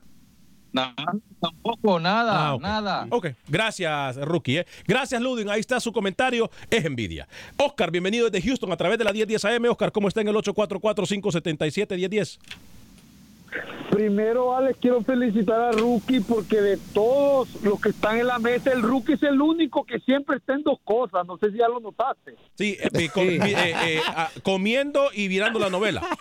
[SPEAKER 2] Nada, tampoco, nada,
[SPEAKER 1] Ah,
[SPEAKER 2] nada.
[SPEAKER 1] Ok, gracias, Rookie. eh. Gracias, Ludwig. Ahí está su comentario. Es envidia. Oscar, bienvenido desde Houston a través de la 1010 AM. Oscar, ¿cómo está en el 844-577-1010?
[SPEAKER 7] Primero, Alex, quiero felicitar a Rookie porque de todos los que están en la mesa, el Rookie es el único que siempre está en dos cosas. No sé si ya lo notaste.
[SPEAKER 1] Sí, eh, eh, com- eh, eh, comiendo y virando la novela.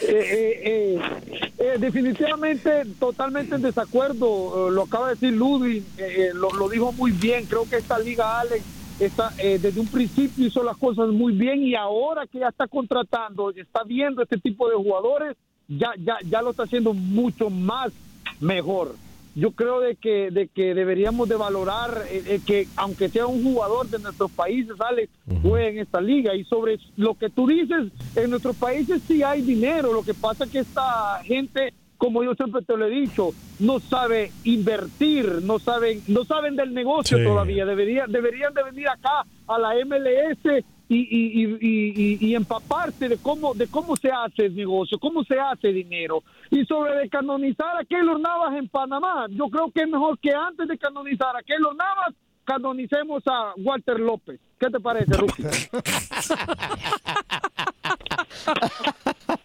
[SPEAKER 7] Eh, eh, eh, eh, definitivamente, totalmente en desacuerdo. Eh, lo acaba de decir Ludwig, eh, eh, lo, lo dijo muy bien. Creo que esta liga, Alex, está, eh, desde un principio hizo las cosas muy bien y ahora que ya está contratando, está viendo este tipo de jugadores, ya, ya, ya lo está haciendo mucho más mejor. Yo creo de que, de que deberíamos de valorar eh, eh, que aunque sea un jugador de nuestros países, Alex, juegue en esta liga. Y sobre lo que tú dices, en nuestros países sí hay dinero. Lo que pasa es que esta gente, como yo siempre te lo he dicho, no sabe invertir, no saben, no saben del negocio
[SPEAKER 8] Sí.
[SPEAKER 7] todavía. Deberían, deberían de venir acá a la MLS y, y, y, y- y- y empaparse de cómo, de cómo se hace el negocio, cómo se hace dinero. Y sobre de canonizar a Keylor Navas en Panamá, yo creo que es mejor que antes de canonizar a Keylor Navas, canonicemos a Walter López. ¿Qué te parece,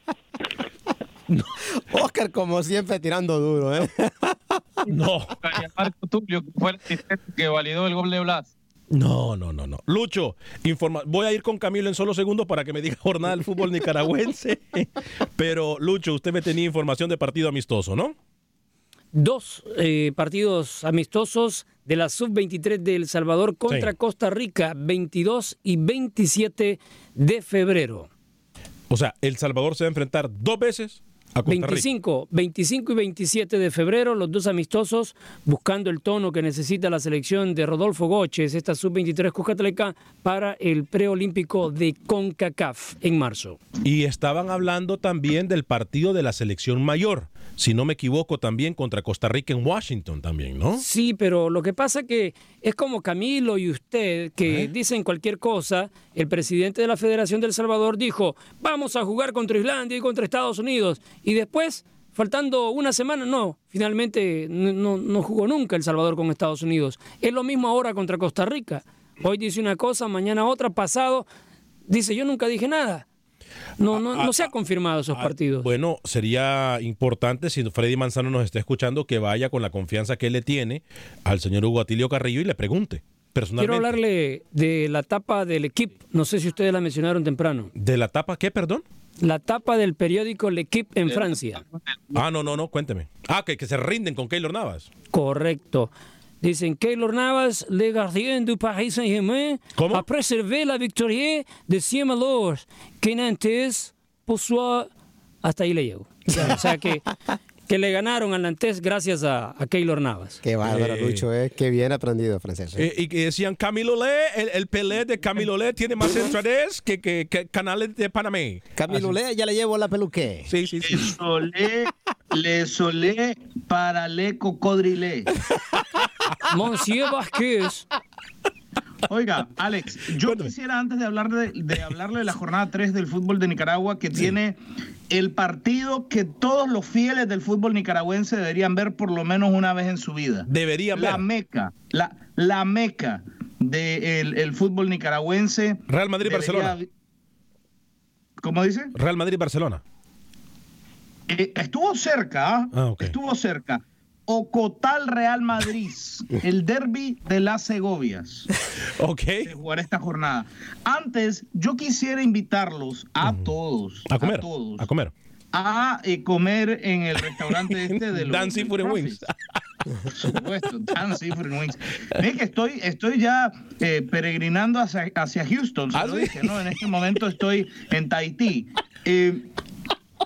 [SPEAKER 5] Oscar, como siempre, tirando duro, ¿eh?
[SPEAKER 1] No.
[SPEAKER 2] Marco Tulio, que fue el asistente que validó el gol de Blas.
[SPEAKER 1] No, no, no, no. Lucho, informa voy a ir con Camilo en solo segundos para que me diga jornada del fútbol nicaragüense. Pero, Lucho, usted me tenía información de partido amistoso, ¿no?
[SPEAKER 4] Dos eh, partidos amistosos de la sub-23 de El Salvador contra
[SPEAKER 1] Sí.
[SPEAKER 4] Costa Rica, 22 y 27 de febrero.
[SPEAKER 1] O sea, El Salvador se va a enfrentar dos veces a Costa Rica.
[SPEAKER 4] 25, 25 y 27 de febrero, los dos amistosos, buscando el tono que necesita la selección de Rodolfo Goches, esta sub-23 Cuscatleca, para el preolímpico de CONCACAF en marzo.
[SPEAKER 1] Y estaban hablando también del partido de la selección mayor, si no me equivoco, también contra Costa Rica en Washington también, ¿no?
[SPEAKER 4] Sí, pero lo que pasa que es como Camilo y usted que
[SPEAKER 1] ¿Eh?
[SPEAKER 4] dicen cualquier cosa. El presidente de la Federación del Salvador dijo, vamos a jugar contra Islandia y contra Estados Unidos. Y después, faltando una semana, no, finalmente no, no- jugó nunca El Salvador con Estados Unidos. Es lo mismo ahora contra Costa Rica. Hoy dice una cosa, mañana otra, pasado dice, yo nunca dije nada. No, no, no se ha confirmado esos
[SPEAKER 1] Ah,
[SPEAKER 4] partidos.
[SPEAKER 1] Bueno, sería importante si Freddy Manzano nos está escuchando que vaya con la confianza que él le tiene al señor Hugo Atilio Carrillo y le pregunte. personalmente.
[SPEAKER 4] Quiero hablarle de la tapa del equipo. No sé si ustedes la mencionaron temprano.
[SPEAKER 1] ¿De la tapa qué, perdón?
[SPEAKER 4] La tapa del periódico L'Equipe en Francia.
[SPEAKER 1] Ah, no, no, no, cuénteme. Ah, que, que se rinden con Keylor Navas.
[SPEAKER 4] Correcto. Dicen Keylor Navas, le gardien du Paris Saint-Germain, a préservé la victoire de 100 malheurs que Nantes possua. Hasta ahí le llego. O sea que, que le ganaron al Nantes gracias a, a Keylor Navas.
[SPEAKER 5] Qué bárbaro,
[SPEAKER 1] Eh.
[SPEAKER 5] Lucho, ¿eh? Qué bien aprendido francés. ¿eh?
[SPEAKER 1] Eh, y que decían Camilo Le, el, el Pelé de Camilo Le tiene más entradas que, que, que canales de Panamá.
[SPEAKER 5] Camilo Le, ya le llevo la peluque.
[SPEAKER 1] Sí, sí, sí.
[SPEAKER 3] Le solé, le solé para le cocodrilé.
[SPEAKER 4] Monsieur Vázquez.
[SPEAKER 3] Oiga, Alex, yo quisiera antes de hablar de, de hablarle de la jornada 3 del fútbol de Nicaragua, que tiene el partido que todos los fieles del fútbol nicaragüense deberían ver por lo menos una vez en su vida.
[SPEAKER 1] Deberían
[SPEAKER 3] la
[SPEAKER 1] ver.
[SPEAKER 3] meca, la, la meca del el fútbol nicaragüense.
[SPEAKER 1] Real Madrid,
[SPEAKER 3] debería-
[SPEAKER 1] Barcelona.
[SPEAKER 3] ¿Cómo dice?
[SPEAKER 1] Real Madrid, Barcelona.
[SPEAKER 3] Eh, estuvo cerca, ¿ah?
[SPEAKER 1] Ah,
[SPEAKER 3] estuvo cerca. Ocotal Real Madrid, el derby de las Segovias.
[SPEAKER 1] Ok.
[SPEAKER 3] De jugar esta jornada. Antes, yo quisiera invitarlos a todos,
[SPEAKER 1] A comer.
[SPEAKER 3] todos,
[SPEAKER 1] A comer.
[SPEAKER 3] a eh, comer en el restaurante este de los
[SPEAKER 1] Dan Seafood and Wings.
[SPEAKER 3] Por supuesto, Dan Seafood Wings. Mire que estoy, estoy ya eh, peregrinando hacia, hacia Houston, se
[SPEAKER 1] ¿Ah,
[SPEAKER 3] lo
[SPEAKER 1] sí?
[SPEAKER 3] dije, ¿no? En este momento estoy en Tahití. Eh,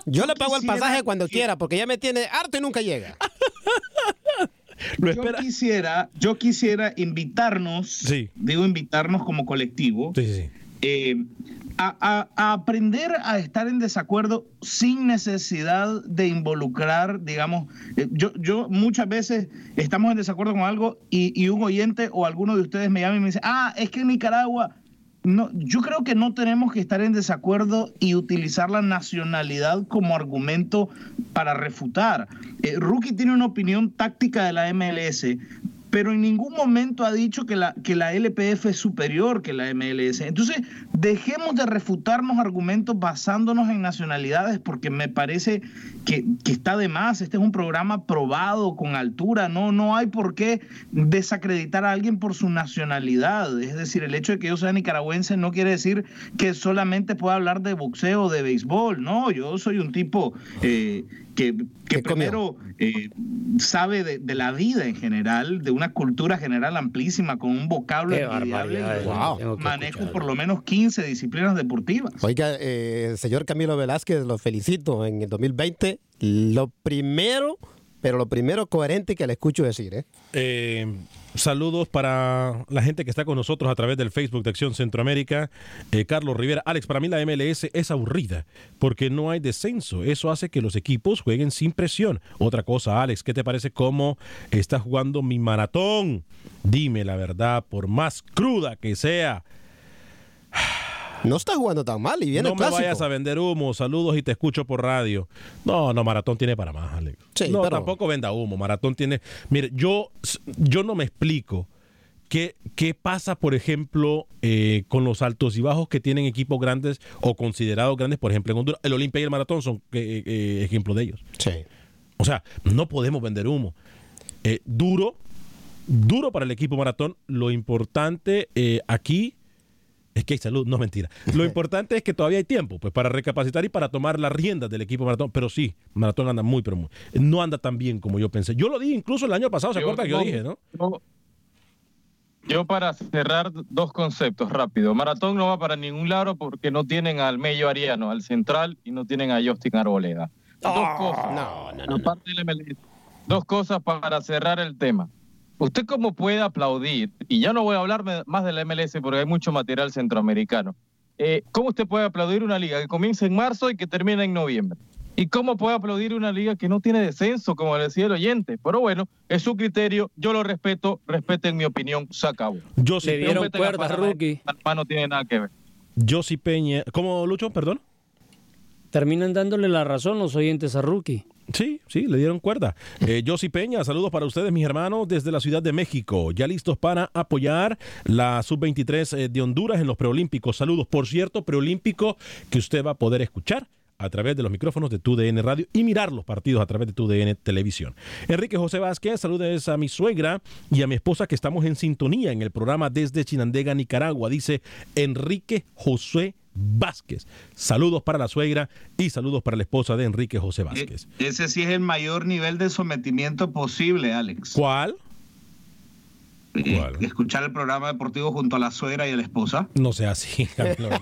[SPEAKER 5] Yo le pago el pasaje cuando quiera, porque ya me tiene harto y nunca llega.
[SPEAKER 3] yo quisiera, yo quisiera invitarnos,
[SPEAKER 1] Sí.
[SPEAKER 3] digo invitarnos como colectivo,
[SPEAKER 1] Sí, sí, sí.
[SPEAKER 3] eh, a, a- a aprender a estar en desacuerdo sin necesidad de involucrar, digamos, eh, yo, yo muchas veces estamos en desacuerdo con algo y, y un oyente o alguno de ustedes me llama y me dice, ah, es que en Nicaragua, no, yo creo que no tenemos que estar en desacuerdo y utilizar la nacionalidad como argumento para refutar. Eh, Rookie tiene una opinión táctica de la MLS, pero en ningún momento ha dicho que la, que la LPF es superior que la MLS. Entonces, dejemos de refutarnos argumentos basándonos en nacionalidades, porque me parece que, que está de más. Este es un programa probado con altura. No, no hay por qué desacreditar a alguien por su nacionalidad. Es decir, el hecho de que yo sea nicaragüense no quiere decir que solamente pueda hablar de boxeo o de béisbol. No, yo soy un tipo eh, que, que primero eh, sabe de, de la vida en general, de una cultura general amplísima, con un vocablo envidiable. Wow. Manejo por lo menos 15 disciplinas deportivas.
[SPEAKER 5] Oiga, eh, señor Camilo Velázquez, lo felicito en el 2020. Lo primero, pero lo primero coherente que le escucho decir, ¿eh?
[SPEAKER 1] Eh, saludos para la gente que está con nosotros a través del Facebook de Acción Centroamérica. Eh, Carlos Rivera, Alex, para mí la MLS es aburrida porque no hay descenso. Eso hace que los equipos jueguen sin presión. Otra cosa, Alex, ¿qué te parece cómo está jugando mi maratón? Dime la verdad, por más cruda que sea.
[SPEAKER 5] No está jugando tan mal y viene
[SPEAKER 1] no
[SPEAKER 5] el
[SPEAKER 1] me
[SPEAKER 5] clásico.
[SPEAKER 1] vayas a vender humo. Saludos y te escucho por radio. No, no, Maratón tiene para más, Alex.
[SPEAKER 5] Sí,
[SPEAKER 1] no,
[SPEAKER 5] pero-
[SPEAKER 1] tampoco venda humo. Maratón tiene. Mire, yo, yo no me explico qué, qué pasa, por ejemplo, eh, con los altos y bajos que tienen equipos grandes o considerados grandes. Por ejemplo, en Honduras, el Olimpia y el Maratón son eh, eh, ejemplo de ellos.
[SPEAKER 5] Sí.
[SPEAKER 1] O sea, no podemos vender humo. Eh, duro, duro para el equipo maratón. Lo importante aquí es que hay salud, no es mentira. Lo importante es que todavía hay tiempo pues para recapacitar y para tomar las riendas del equipo maratón. Pero sí, maratón anda muy, pero muy. No anda tan bien como yo pensé. Yo lo dije incluso el año pasado, ¿se
[SPEAKER 2] Yo-
[SPEAKER 1] acuerdan que yo dije, no?
[SPEAKER 2] Yo, yo para cerrar dos conceptos rápido. Maratón no va para ningún lado porque no tienen al medio Ariano, al central, y no tienen a Justin Arboleda. Dos cosas.
[SPEAKER 5] No, no, no.
[SPEAKER 2] Dos cosas para cerrar el tema. ¿Usted cómo puede aplaudir? Y ya no voy a hablar más de la MLS porque hay mucho material centroamericano. Eh, ¿Cómo usted puede aplaudir una liga que comienza en marzo y que termina en noviembre? ¿Y cómo puede aplaudir una liga que no tiene descenso, como decía el oyente? Pero bueno, es su criterio, yo lo respeto, respeten mi opinión, se acabó.
[SPEAKER 1] Yo sí,
[SPEAKER 4] dieron
[SPEAKER 2] Respeten a
[SPEAKER 4] cuerdas,
[SPEAKER 2] Panamá,
[SPEAKER 4] rookie.
[SPEAKER 2] No tiene nada que ver.
[SPEAKER 1] Yo sí Peña. ¿Cómo, Lucho? Perdón.
[SPEAKER 4] Terminan dándole la razón los oyentes a Rookie.
[SPEAKER 1] Sí, sí, le dieron cuerda. Eh, Josy Peña, saludos para ustedes, mis hermanos, desde la Ciudad de México. Ya listos para apoyar la Sub-23 eh, de Honduras en los preolímpicos. Saludos. Por cierto, preolímpico que usted va a poder escuchar a través de los micrófonos de TUDN Radio y mirar los partidos a través de TUDN Televisión. Enrique José Vázquez, saludes a mi suegra y a mi esposa que estamos en sintonía en el programa desde Chinandega, Nicaragua, dice Enrique José Vázquez. Saludos para la suegra y saludos para la esposa de Enrique José Vázquez.
[SPEAKER 3] E ese sí es el mayor nivel de sometimiento posible, Alex.
[SPEAKER 1] ¿Cuál?
[SPEAKER 3] ¿Cuál? escuchar el programa deportivo junto a la suegra y a la esposa.
[SPEAKER 1] No sea así,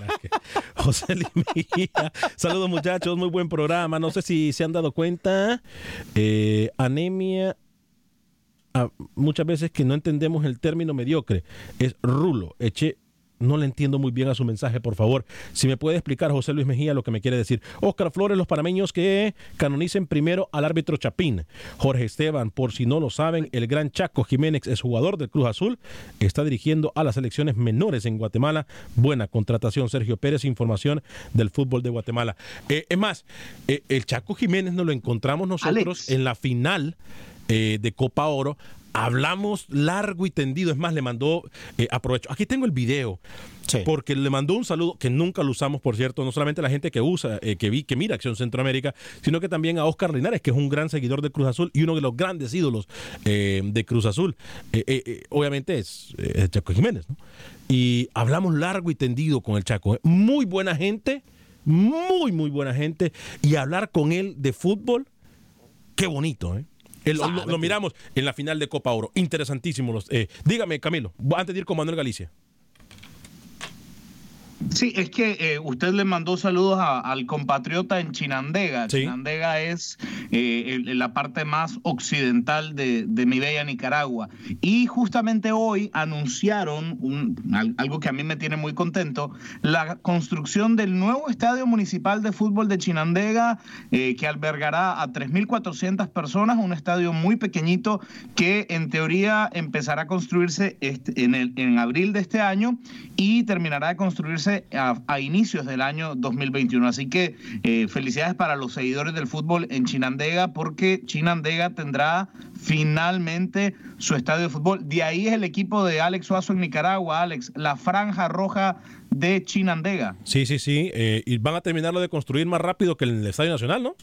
[SPEAKER 1] José Limilla. Saludos muchachos, muy buen programa. No sé si se han dado cuenta. Eh, anemia ah, muchas veces que no entendemos el término mediocre. Es rulo. Eche no le entiendo muy bien a su mensaje, por favor. Si me puede explicar, José Luis Mejía, lo que me quiere decir. Oscar Flores, los panameños que canonicen primero al árbitro Chapín. Jorge Esteban, por si no lo saben, el gran Chaco Jiménez es jugador del Cruz Azul, está dirigiendo a las selecciones menores en Guatemala. Buena contratación, Sergio Pérez, información del fútbol de Guatemala. Eh, es más, eh, el Chaco Jiménez nos lo encontramos nosotros en la final eh, de Copa Oro hablamos largo y tendido. Es más, le mandó, eh, aprovecho, aquí tengo el video, porque le mandó un saludo que nunca lo usamos, por cierto, no solamente a la gente que usa, eh, que vi, que mira Acción Centroamérica, sino que también a Oscar Linares, que es un gran seguidor de Cruz Azul y uno de los grandes ídolos eh, de Cruz Azul. obviamente es, Chaco Jiménez, ¿no? Y hablamos largo y tendido con el Chaco. Muy buena gente, muy, muy buena gente. Y hablar con él de fútbol, qué bonito, ¿eh? Lo, miramos en la final de Copa Oro. Interesantísimo. Los, eh, dígame, Camilo, antes de ir con Manuel Galicia.
[SPEAKER 3] Sí, es que eh, usted le mandó saludos al compatriota en Chinandega. Chinandega es eh, la parte más occidental de, mi bella Nicaragua. Y justamente hoy anunciaron algo que a mí me tiene muy contento, la construcción del nuevo estadio municipal de fútbol de Chinandega, eh, que albergará a 3.400 personas, un estadio muy pequeñito que en teoría empezará a construirse este, en, el, en abril de este año y terminará de construirse a, inicios del año 2021. Así que eh, felicidades para los seguidores del fútbol en Chinandega, porque Chinandega tendrá finalmente su estadio de fútbol. De ahí es el equipo de Alex Suazo en Nicaragua, Alex, la franja roja de Chinandega.
[SPEAKER 1] Sí, sí, sí. Eh, y van a terminarlo de construir más rápido que el Estadio Nacional, ¿no?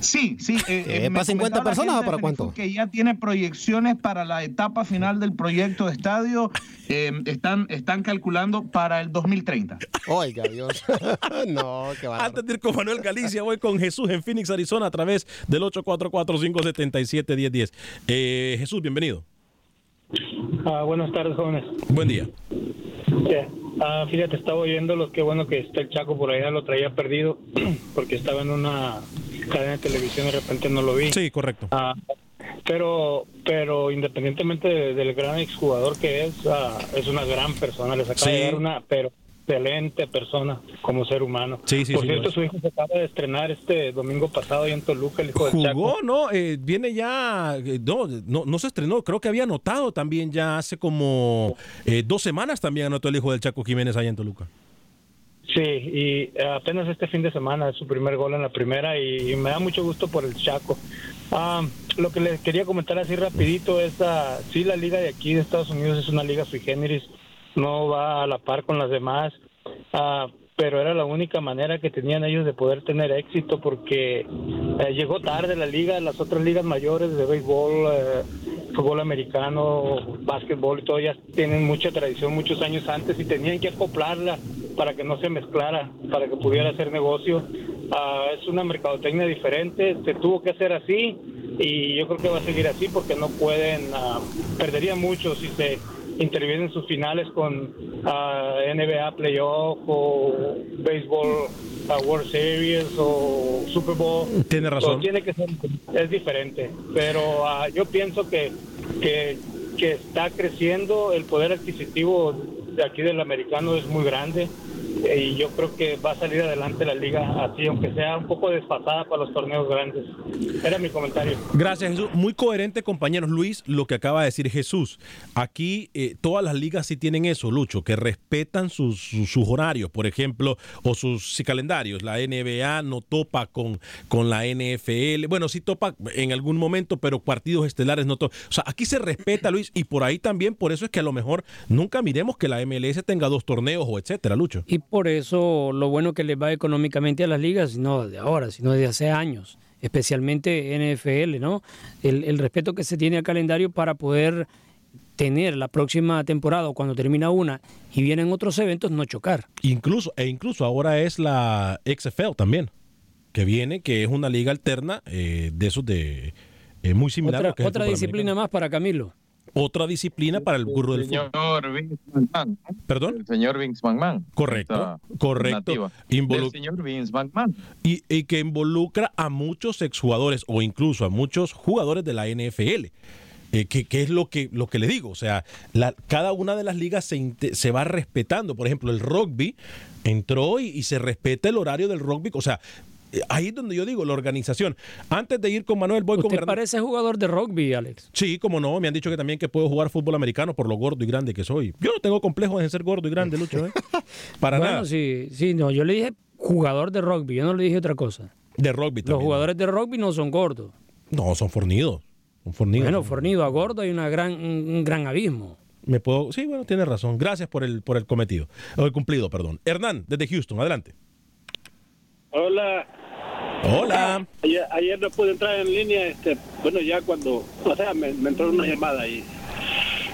[SPEAKER 3] Sí, sí.
[SPEAKER 5] Eh, ¿Para 50 personas o para cuánto?
[SPEAKER 3] Que ya tiene proyecciones para la etapa final del proyecto de estadio. Eh, están, están calculando para el 2030.
[SPEAKER 5] Oiga, Dios. no, qué
[SPEAKER 1] Antes de ir con Manuel Galicia, voy con Jesús en Phoenix, Arizona, a través del 844-577-1010. Eh, Jesús, bienvenido.
[SPEAKER 8] Ah, buenas tardes, jóvenes.
[SPEAKER 1] Buen día.
[SPEAKER 8] Ah, fíjate, estaba oyendo lo que bueno que está el Chaco por allá, lo traía perdido porque estaba en una cadena de televisión de repente no lo vi.
[SPEAKER 1] Sí, correcto.
[SPEAKER 8] Ah, pero pero independientemente del gran exjugador que es, ah, es una gran persona, les acaba de dar una pero excelente persona como ser humano.
[SPEAKER 1] Sí, sí,
[SPEAKER 8] Por cierto, su hijo se acaba de estrenar este domingo pasado y en Toluca, el hijo
[SPEAKER 1] Jugó,
[SPEAKER 8] del Chaco.
[SPEAKER 1] no, eh, viene ya, eh, no, no, no, se estrenó, creo que había anotado también ya hace como eh, dos semanas también anotó el hijo del Chaco Jiménez allá en Toluca.
[SPEAKER 8] Sí, y apenas este fin de semana es su primer gol en la primera y, me da mucho gusto por el Chaco. Ah, lo que les quería comentar así rapidito es, uh, sí, la liga de aquí de Estados Unidos es una liga sui generis, no va a la par con las demás, uh, pero era la única manera que tenían ellos de poder tener éxito porque eh, llegó tarde la liga, las otras ligas mayores de béisbol, eh, fútbol americano, básquetbol y todo, ya tienen mucha tradición muchos años antes y tenían que acoplarla para que no se mezclara, para que pudiera hacer negocio. Ah, es una mercadotecnia diferente, se tuvo que hacer así y yo creo que va a seguir así porque no pueden, uh, perderían mucho si se intervienen en sus finales con ah, NBA Playoff o Béisbol World Series o Super Bowl.
[SPEAKER 1] Tiene razón.
[SPEAKER 8] tiene que ser, es diferente, pero yo pienso que, que, que está creciendo el poder adquisitivo de aquí del americano es muy grande y yo creo que va a salir adelante la liga así, aunque sea un poco desfasada para los torneos grandes. Era mi comentario.
[SPEAKER 1] Gracias, Jesús. Muy coherente, compañeros. Luis, lo que acaba de decir Jesús. Aquí eh, todas las ligas sí tienen eso, Lucho, que respetan sus, sus, horarios, por ejemplo, o sus calendarios. La NBA no topa con, con la NFL. Bueno, sí topa en algún momento, pero partidos estelares no topa. O sea, aquí se respeta, Luis, y por ahí también, por eso es que a lo mejor nunca miremos que la MLS tenga dos torneos o etcétera, Lucho.
[SPEAKER 4] Y por eso lo bueno que les va económicamente a las ligas, no de ahora, sino de hace años, especialmente NFL, ¿no? El, el respeto que se tiene al calendario para poder tener la próxima temporada o cuando termina una y vienen otros eventos, no chocar.
[SPEAKER 1] Incluso, e incluso ahora es la XFL también, que viene, que es una liga alterna eh, de esos de eh, muy similar a
[SPEAKER 4] Otra,
[SPEAKER 1] lo que
[SPEAKER 4] otra disciplina más para Camilo.
[SPEAKER 1] Otra disciplina para el burro del
[SPEAKER 2] señor
[SPEAKER 1] fútbol.
[SPEAKER 2] Vince McMahon.
[SPEAKER 1] ¿Perdón?
[SPEAKER 2] El señor Vince McMahon.
[SPEAKER 1] Correcto, correcto.
[SPEAKER 2] Del señor Vince McMahon.
[SPEAKER 1] y, y que involucra a muchos exjugadores o incluso a muchos jugadores de la NFL. Eh, que, que es lo que, lo que le digo, o sea, la- cada una de las ligas se, se va respetando. Por ejemplo, el rugby entró y, y se respeta el horario del rugby. O sea, ahí es donde yo digo, la organización. Antes de ir con Manuel, voy con
[SPEAKER 4] ¿Usted
[SPEAKER 1] Hernán.
[SPEAKER 4] parece jugador de rugby, Alex?
[SPEAKER 1] Sí, como no, me han dicho que también que puedo jugar fútbol americano por lo gordo y grande que soy. Yo no tengo complejo de ser gordo y grande, Lucho, ¿eh? Para
[SPEAKER 4] bueno,
[SPEAKER 1] nada.
[SPEAKER 4] sí, sí, no, yo le dije jugador de rugby, yo no le dije otra cosa.
[SPEAKER 1] De rugby
[SPEAKER 4] Los
[SPEAKER 1] también.
[SPEAKER 4] jugadores de rugby no son gordos.
[SPEAKER 1] No, son fornidos. Son fornidos.
[SPEAKER 4] Bueno, fornido a gordo hay una gran, un, gran abismo.
[SPEAKER 1] Me puedo. Sí, bueno, tiene razón. Gracias por el, por el cometido. O el cumplido, perdón. Hernán, desde Houston, adelante.
[SPEAKER 9] Hola.
[SPEAKER 1] Hola.
[SPEAKER 9] Ayer, ayer no pude entrar en línea, este, bueno, ya cuando, o sea, me, me entró una llamada ahí.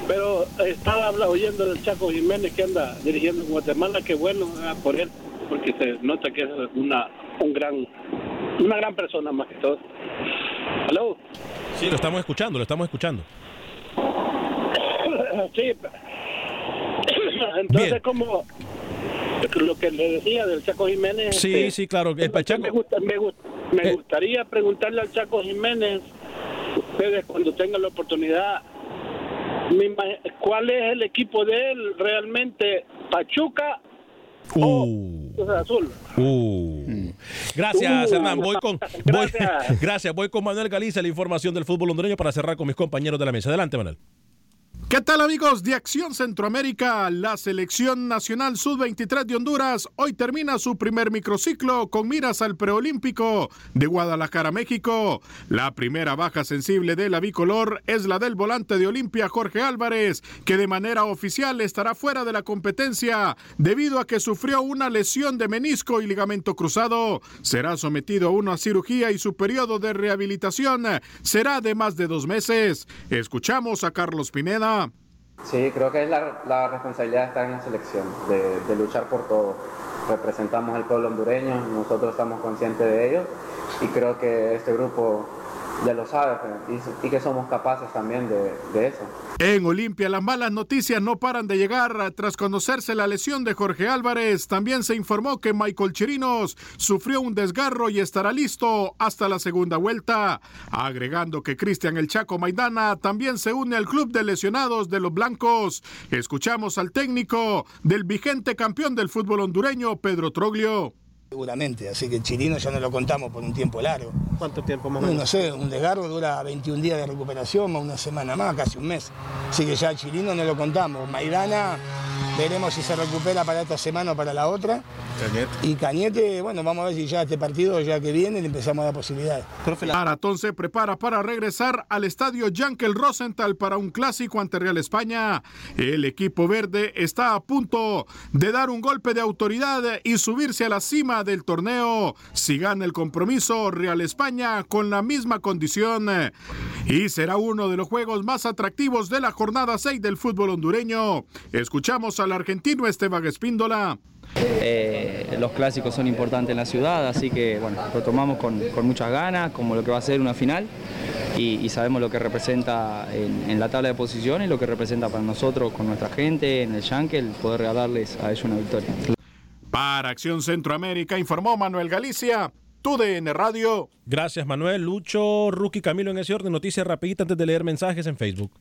[SPEAKER 9] Pero estaba oyendo del Chaco Jiménez que anda dirigiendo en Guatemala, que bueno ah, por él, porque se nota que es una, un gran, una gran persona más que todo. ¿Aló?
[SPEAKER 1] Sí, lo estamos escuchando, lo estamos escuchando.
[SPEAKER 9] sí. Entonces, como lo que le decía del Chaco Jiménez.
[SPEAKER 1] Sí,
[SPEAKER 9] este,
[SPEAKER 1] sí, claro. El Pachaco.
[SPEAKER 9] Me, gusta- me gust- me gustaría preguntarle al Chaco Jiménez, ustedes cuando tengan la oportunidad, ¿cuál es el equipo de él realmente? ¿Pachuca
[SPEAKER 1] Uh, uh. Gracias,
[SPEAKER 9] Uh.
[SPEAKER 1] Hernán. Voy con. Voy, gracias. Voy con Manuel Galicia, la información del fútbol hondureño para cerrar con mis compañeros de la mesa. Adelante, Manuel.
[SPEAKER 10] ¿Qué tal amigos de Acción Centroamérica? La selección nacional sub-23 de Honduras hoy termina su primer microciclo con miras al preolímpico de Guadalajara, México. La primera baja sensible de la bicolor es la del volante de Olimpia Jorge Álvarez, que de manera oficial estará fuera de la competencia debido a que sufrió una lesión de menisco y ligamento cruzado. Será sometido a una cirugía y su periodo de rehabilitación será de más de dos meses. Escuchamos a Carlos Pineda.
[SPEAKER 11] Sí, creo que es la, responsabilidad de estar en la selección, de, de luchar por todo. Representamos al pueblo hondureño, nosotros estamos conscientes de ello y creo que este grupo ya lo sabe pues, y que somos capaces también de, de eso.
[SPEAKER 10] En Olimpia las malas noticias no paran de llegar. Tras conocerse la lesión de Jorge Álvarez, también se informó que Michael Chirinos sufrió un desgarro y estará listo hasta la segunda vuelta. Agregando que Cristian El Chaco Maidana también se une al club de lesionados de los blancos. Escuchamos al técnico del vigente campeón del fútbol hondureño, Pedro Troglio.
[SPEAKER 12] Seguramente, así que Chirino ya no lo contamos por un tiempo largo.
[SPEAKER 5] ¿Cuánto tiempo más o
[SPEAKER 12] No,
[SPEAKER 5] menos?
[SPEAKER 12] no sé, un desgarro dura 21 días de recuperación, más una semana más, casi un mes. Así que ya Chirino no lo contamos. Maidana, veremos si se recupera para esta semana o para la otra. Y Cañete, bueno, vamos a ver si ya este partido, ya que viene, le empezamos a dar posibilidades.
[SPEAKER 10] Maratón se prepara para regresar al estadio Yankel Rosenthal para un clásico ante Real España. El equipo verde está a punto de dar un golpe de autoridad y subirse a la cima del torneo. Si gana el compromiso, Real España con la misma condición. Y será uno de los juegos más atractivos de la jornada 6 del fútbol hondureño. Escuchamos al argentino Esteban Espíndola.
[SPEAKER 13] Eh, los clásicos son importantes en la ciudad, así que bueno, lo tomamos con, con muchas ganas, como lo que va a ser una final, y, y sabemos lo que representa en, en la tabla de posiciones, lo que representa para nosotros con nuestra gente en el Yankel, poder regalarles a ellos una victoria.
[SPEAKER 10] Para Acción Centroamérica informó Manuel Galicia. TUDN Radio.
[SPEAKER 1] Gracias, Manuel. Lucho, Rookie, Camilo, en ese orden. Noticias rapidita antes de leer mensajes en Facebook.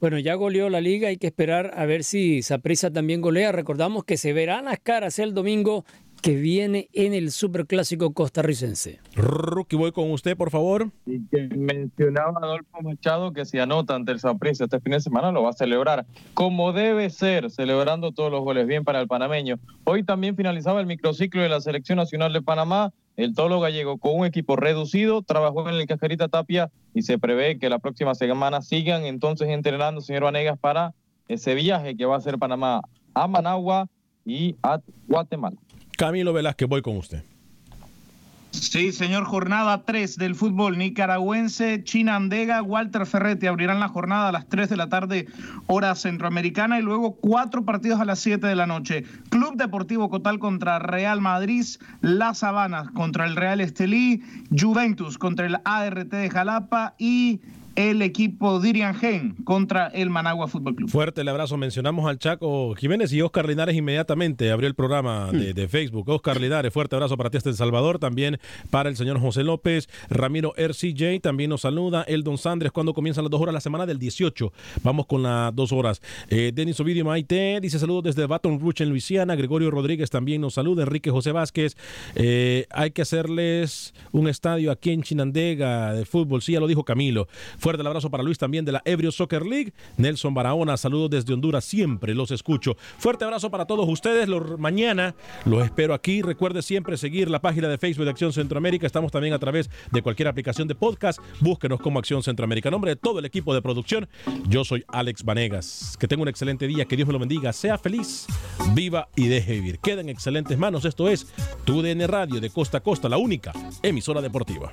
[SPEAKER 4] Bueno, ya goleó la liga, hay que esperar a ver si Saprissa también golea. Recordamos que se verán las caras el domingo que viene en el Superclásico costarricense.
[SPEAKER 1] Rookie, voy con usted, por favor.
[SPEAKER 2] Y que mencionaba Adolfo Machado que si anota ante el Saprissa este fin de semana lo va a celebrar como debe ser, celebrando todos los goles bien para el panameño. Hoy también finalizaba el microciclo de la Selección Nacional de Panamá. El Tolo Gallego con un equipo reducido trabajó en el Cajerita Tapia y se prevé que la próxima semana sigan entonces entrenando, señor Vanegas, para ese viaje que va a hacer Panamá a Managua y at Guatemala.
[SPEAKER 1] Camilo Velázquez, voy con usted.
[SPEAKER 3] Sí, señor, jornada 3 del fútbol nicaragüense. Chinandega, Walter Ferretti abrirán la jornada a las 3 de la tarde, hora centroamericana, y luego cuatro partidos a las 7 de la noche. Club Deportivo Cotal contra Real Madrid, Las Sabanas contra el Real Estelí, Juventus contra el ART de Jalapa y el equipo Dirian Gen contra el Managua Fútbol Club.
[SPEAKER 1] Fuerte el abrazo. Mencionamos al Chaco Jiménez y Oscar Linares inmediatamente abrió el programa de, de Facebook. Oscar Linares, fuerte abrazo para ti hasta El Salvador. También para el señor José López. Ramiro RCJ también nos saluda. Eldon Sandres, cuando comienzan las dos horas la semana del 18. Vamos con las dos horas. Eh, Denis Ovidio Maite dice saludos desde Baton Rouge en Luisiana. Gregorio Rodríguez también nos saluda. Enrique José Vázquez. Eh, hay que hacerles un estadio aquí en Chinandega de fútbol. Sí, ya lo dijo Camilo. Fuerte el abrazo para Luis también de la Ebrio Soccer League. Nelson Barahona, saludos desde Honduras, siempre los escucho. Fuerte abrazo para todos ustedes. Los, mañana los espero aquí. Recuerde siempre seguir la página de Facebook de Acción Centroamérica. Estamos también a través de cualquier aplicación de podcast. Búsquenos como Acción Centroamérica. En nombre de todo el equipo de producción, yo soy Alex Vanegas. Que tenga un excelente día, que Dios me lo bendiga. Sea feliz, viva y deje vivir. Queda en excelentes manos. Esto es Tu DN Radio de Costa a Costa, la única emisora deportiva.